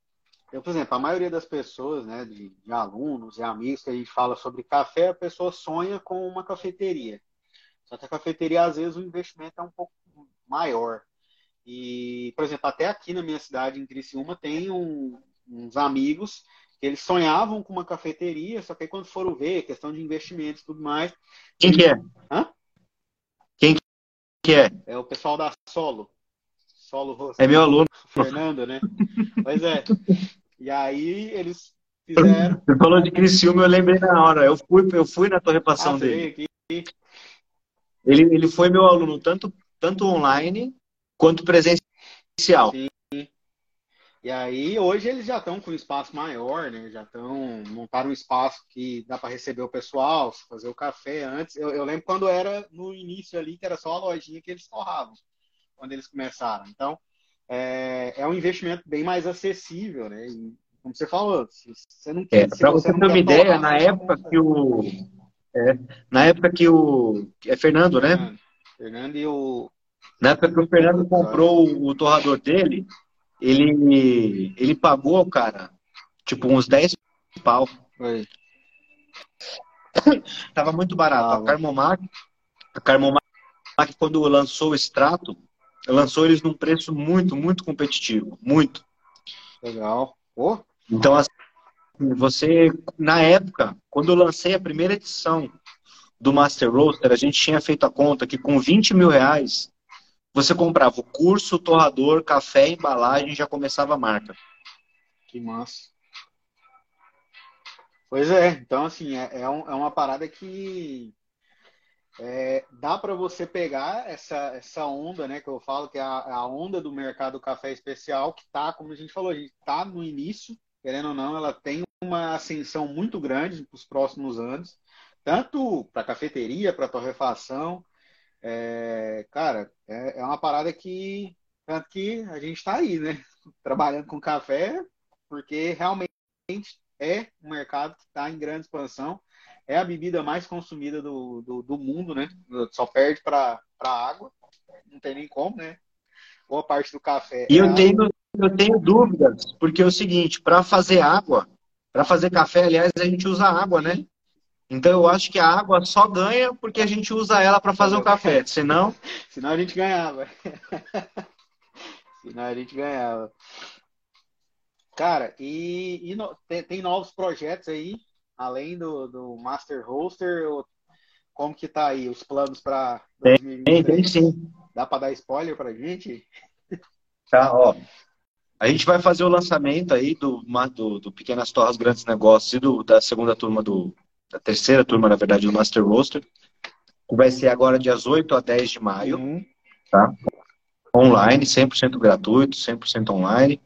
eu, por exemplo, a maioria das pessoas, né, de, de, alunos e amigos que a gente fala sobre café, a pessoa sonha com uma cafeteria. Que a cafeteria, às vezes, o investimento é um pouco maior. E, por exemplo, até aqui na minha cidade, em Criciúma, tem um, uns amigos que eles sonhavam com uma cafeteria, só que aí quando foram ver, questão de investimentos e tudo mais. Quem que é? Hã? Quem que é? É o pessoal da Solo. Solo Rosso. É meu aluno. Fernando, né? pois é. E aí eles fizeram. Você falou de Criciúma, eu lembrei na hora. Eu fui, eu fui na torrepação ah, dele. Aqui. Ele, ele foi meu aluno tanto, tanto online quanto presencial. Sim. E aí, hoje eles já estão com um espaço maior, né? Já estão, montaram um espaço que dá para receber o pessoal, fazer o café. Antes, eu, eu, lembro quando era no início ali, que era só a lojinha que eles torravam, quando eles começaram. Então, é, é um investimento bem mais acessível, né? E, como você falou, se você não quer. É, para você, você ter uma ideia, na época que o. É, na época que o. É Fernando, né? Fernando, Fernando e o. Na época que o Fernando comprou o torrador dele, ele, ele pagou, cara, tipo uns 10 pau. Foi. Tava muito barato. Ah, a Carmomac, a Carmomac, quando lançou o extrato, lançou eles num preço muito, muito competitivo. Muito. Legal. Oh. Então, assim, você, na época, quando eu lancei a primeira edição do Master Roaster, a gente tinha feito a conta que com 20 mil reais você comprava o curso, torrador, café, embalagem já começava a marca. Que massa. Pois é, então assim, é, é, um, é uma parada que é, dá para você pegar essa, essa onda, né, que eu falo que é a, a onda do mercado café especial, que tá, como a gente falou, a gente tá no início, querendo ou não, ela tem uma ascensão muito grande para os próximos anos, tanto para cafeteria, para torrefação, é, cara, é, é, uma parada que. Tanto que a gente está aí, né? Trabalhando com café, porque realmente é um mercado que está em grande expansão. É a bebida mais consumida do, do, do mundo, né? Só perde para água. Não tem nem como, né? Boa parte do café. E é eu, tenho, eu tenho dúvidas, porque é o seguinte: para fazer água, para fazer café, aliás, a gente usa água, né? Então eu acho que a água só ganha porque a gente usa ela para fazer o café. Senão. Senão a gente ganhava. Senão a gente ganhava. Cara, e, e no, tem, tem, novos projetos aí, além do, do Master Roaster. Como que tá aí os planos para 2023? Tem, tem sim. Dá para dar spoiler pra gente? Tá, ó. A gente vai fazer o lançamento aí do, do, do Pequenas Torres Grandes Negócios e do, da segunda turma do, da terceira turma, na verdade, do Master Roaster, vai ser agora dias 8 a 10 de maio, uhum. tá? Online, 100% gratuito, 100% online.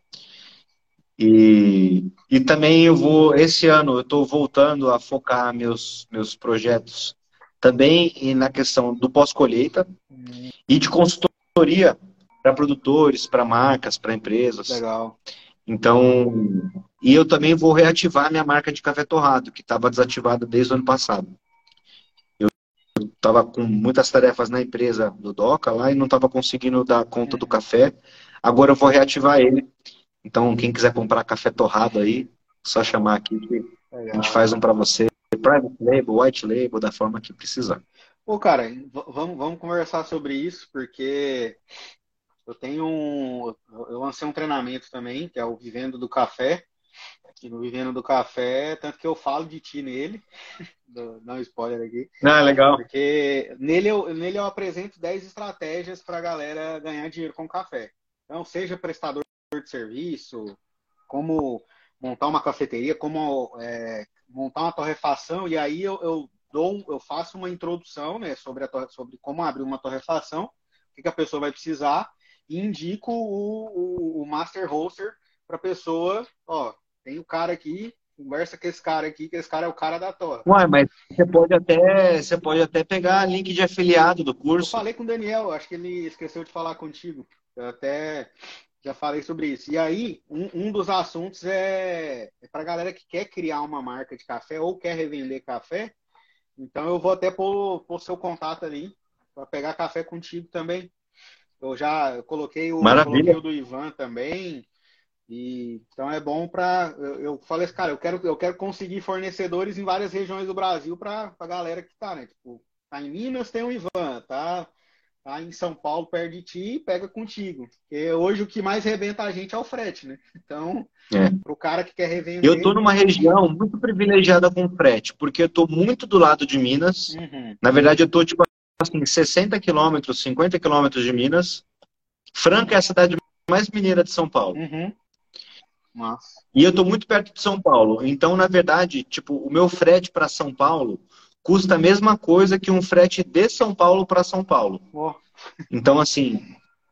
E, e também eu vou, esse ano, eu estou voltando a focar meus, meus projetos também na questão do pós-colheita uhum. e de consultoria para produtores, para marcas, para empresas. Legal. Então, e eu também vou reativar minha marca de café torrado, que estava desativada desde o ano passado. Eu estava com muitas tarefas na empresa do Doca lá e não estava conseguindo dar conta do café. Agora eu vou reativar ele. Então, quem quiser comprar café torrado aí, só chamar aqui que a gente faz um para você. Private label, white label, da forma que precisar. Pô, cara, vamos, vamos conversar sobre isso, porque eu tenho um. Eu lancei um treinamento também, que é o Vivendo do Café. E no Vivendo do Café, tanto que eu falo de ti nele. Dá um spoiler aqui. Ah, legal. Porque nele eu, nele eu apresento 10 estratégias para a galera ganhar dinheiro com café. Então, seja prestador de serviço, como montar uma cafeteria, como é, montar uma torrefação, e aí eu, eu, dou, eu faço uma introdução né, sobre, a, sobre como abrir uma torrefação, o que, que a pessoa vai precisar, e indico o, o, o Master Hoster para pessoa, ó, tem o cara aqui, conversa com esse cara aqui, que esse cara é o cara da torre. Ué, mas você pode até, você pode até pegar link de afiliado do curso. Eu falei com o Daniel, acho que ele esqueceu de falar contigo. Eu até já falei sobre isso. E aí, um, um dos assuntos é, é para galera que quer criar uma marca de café ou quer revender café. Então eu vou até pôr, pôr seu contato ali para pegar café contigo também. Eu já coloquei o, coloquei o do Ivan também. E, então é bom para. Eu, eu, falei assim, cara, eu quero, eu quero conseguir fornecedores em várias regiões do Brasil para a galera que tá, né? Tipo, tá em Minas tem o Ivan, tá? Tá em São Paulo perto de ti, pega contigo. Porque hoje o que mais rebenta a gente é o frete, né? Então, é. pro cara que quer revender. Eu tô numa região muito privilegiada com frete, porque eu tô muito do lado de Minas. Uhum. Na verdade, eu tô tipo assim, 60 quilômetros, 50 quilômetros de Minas. Franca é a cidade mais mineira de São Paulo. Uhum. Nossa. E eu estou muito perto de São Paulo. Então, na verdade, tipo, o meu frete para São Paulo custa a mesma coisa que um frete de São Paulo para São Paulo. Oh. Então, assim,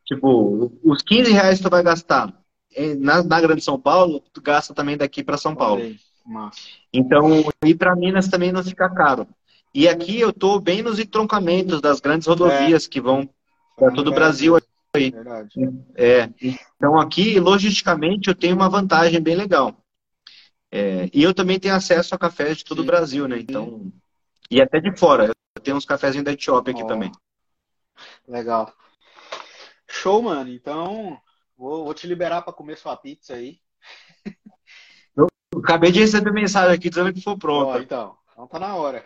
tipo, os 15 reais que tu vai gastar na, na Grande São Paulo, tu gasta também daqui para São Paulo. Então, ir para Minas também não fica caro. E aqui eu estou bem nos entroncamentos das grandes rodovias é. que vão para todo o Brasil aí. Verdade. É, então aqui, logisticamente, eu tenho uma vantagem bem legal. É, e eu também tenho acesso a cafés de todo Sim. o Brasil, né? Então, e até de fora. Eu tenho uns cafezinhos da Etiópia aqui oh. também. Legal. Show, mano. Então, vou, vou te liberar para comer sua pizza aí. Eu acabei de receber mensagem aqui dizendo que foi pronta. Oh, então, então tá na hora.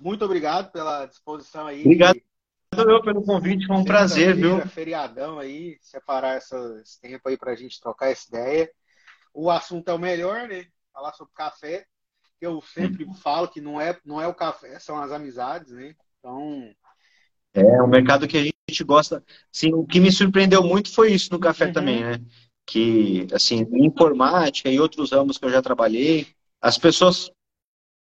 Muito obrigado pela disposição aí. Obrigado eu pelo convite, foi um prazer, viu? Feriadão aí, separar esse tempo aí pra gente trocar essa ideia. O assunto é o melhor, né? Falar sobre café, eu sempre uhum. falo que não é, não é o café, são as amizades, né? Então. É, um mercado que a gente gosta. Sim, o que me surpreendeu muito foi isso no café uhum. também, né? Que, assim, informática e outros ramos que eu já trabalhei, as pessoas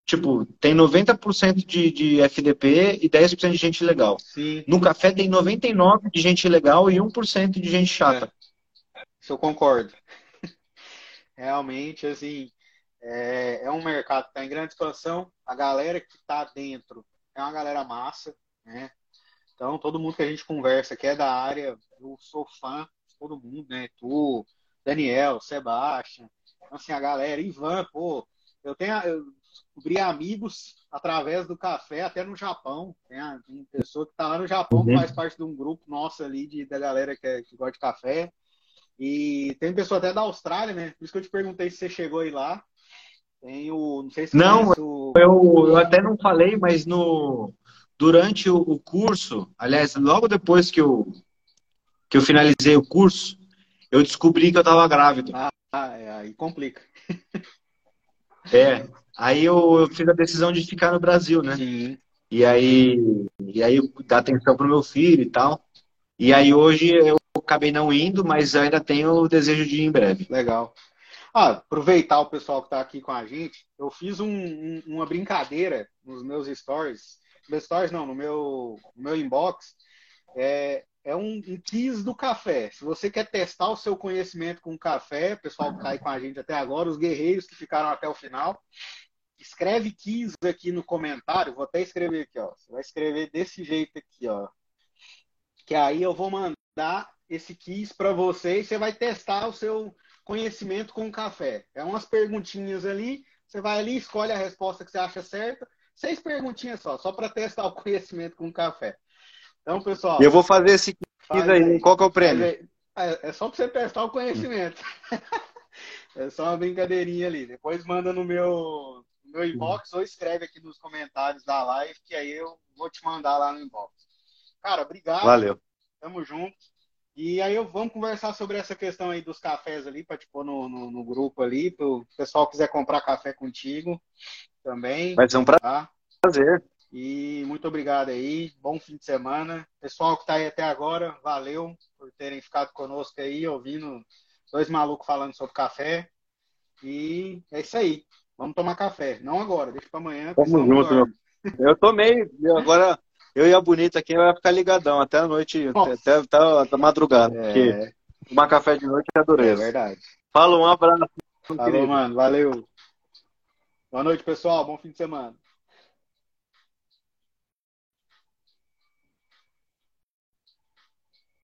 Tipo, tem 90% de, de FDP e 10% de gente legal. Sim. No café tem 99% de gente legal e 1% de gente chata. É. Isso eu concordo. Realmente, assim, é, é um mercado que está em grande expansão. A galera que está dentro é uma galera massa, né? Então, todo mundo que a gente conversa que é da área, eu sou fã de todo mundo, né? Tu, Daniel, Sebastião, então, assim, a galera, Ivan, pô, eu tenho, eu descobri amigos através do café, até no Japão. Tem, a, tem pessoa que está lá no Japão, uhum. que faz parte de um grupo nosso ali, de, da galera que, é, que gosta de café. E tem pessoa até da Austrália, né? Por isso que eu te perguntei se você chegou aí lá. Tem o. Não sei se Não, o... eu, eu até não falei, mas no durante o, o, curso, aliás, logo depois que eu, que eu finalizei o curso, eu descobri que eu estava grávido. Ah, é, aí complica. É, Aí eu, eu, fiz a decisão de ficar no Brasil, né? Sim. E aí, e aí dar atenção pro meu filho e tal. E aí hoje eu acabei não indo, mas ainda tenho o desejo de ir em breve. Legal. Ah, aproveitar o pessoal que está aqui com a gente, eu fiz um, um, uma brincadeira nos meus stories. Meus stories não, no meu, no meu inbox. É, é um, um quiz do café. Se você quer testar o seu conhecimento com café, o pessoal que está aí com a gente até agora, os guerreiros que ficaram até o final, escreve 15 aqui no comentário, vou até escrever aqui, ó. Você vai escrever desse jeito aqui, ó. Que aí eu vou mandar esse quiz para você e você vai testar o seu conhecimento com o café. É umas perguntinhas ali, você vai ali, escolhe a resposta que você acha certa. Seis perguntinhas só, só para testar o conhecimento com o café. Então, pessoal. Eu vou fazer esse quiz aí. aí. Qual que é o prêmio? É, é só para você testar o conhecimento. é só uma brincadeirinha ali. Depois manda no meu meu inbox ou escreve aqui nos comentários da live, que aí eu vou te mandar lá no inbox. Cara, obrigado. Valeu. Tamo junto. E aí eu vamos conversar sobre essa questão aí dos cafés ali, para te pôr no, no, no, grupo ali, para o pessoal quiser comprar café contigo também. Vai ser um tá? prazer. E muito obrigado aí, bom fim de semana. Pessoal que está aí até agora, valeu por terem ficado conosco aí, ouvindo dois malucos falando sobre café. E é isso aí. Vamos tomar café. Não agora, deixa para amanhã. Tamo junto, meu. Eu tomei, agora eu e a Bonita aqui vai ficar ligadão até a noite, até, até, até madrugada. É. Porque tomar café de noite é dureza. É verdade. Fala, um abraço. Falou, querido. mano. Valeu. Boa noite, pessoal. Bom fim de semana.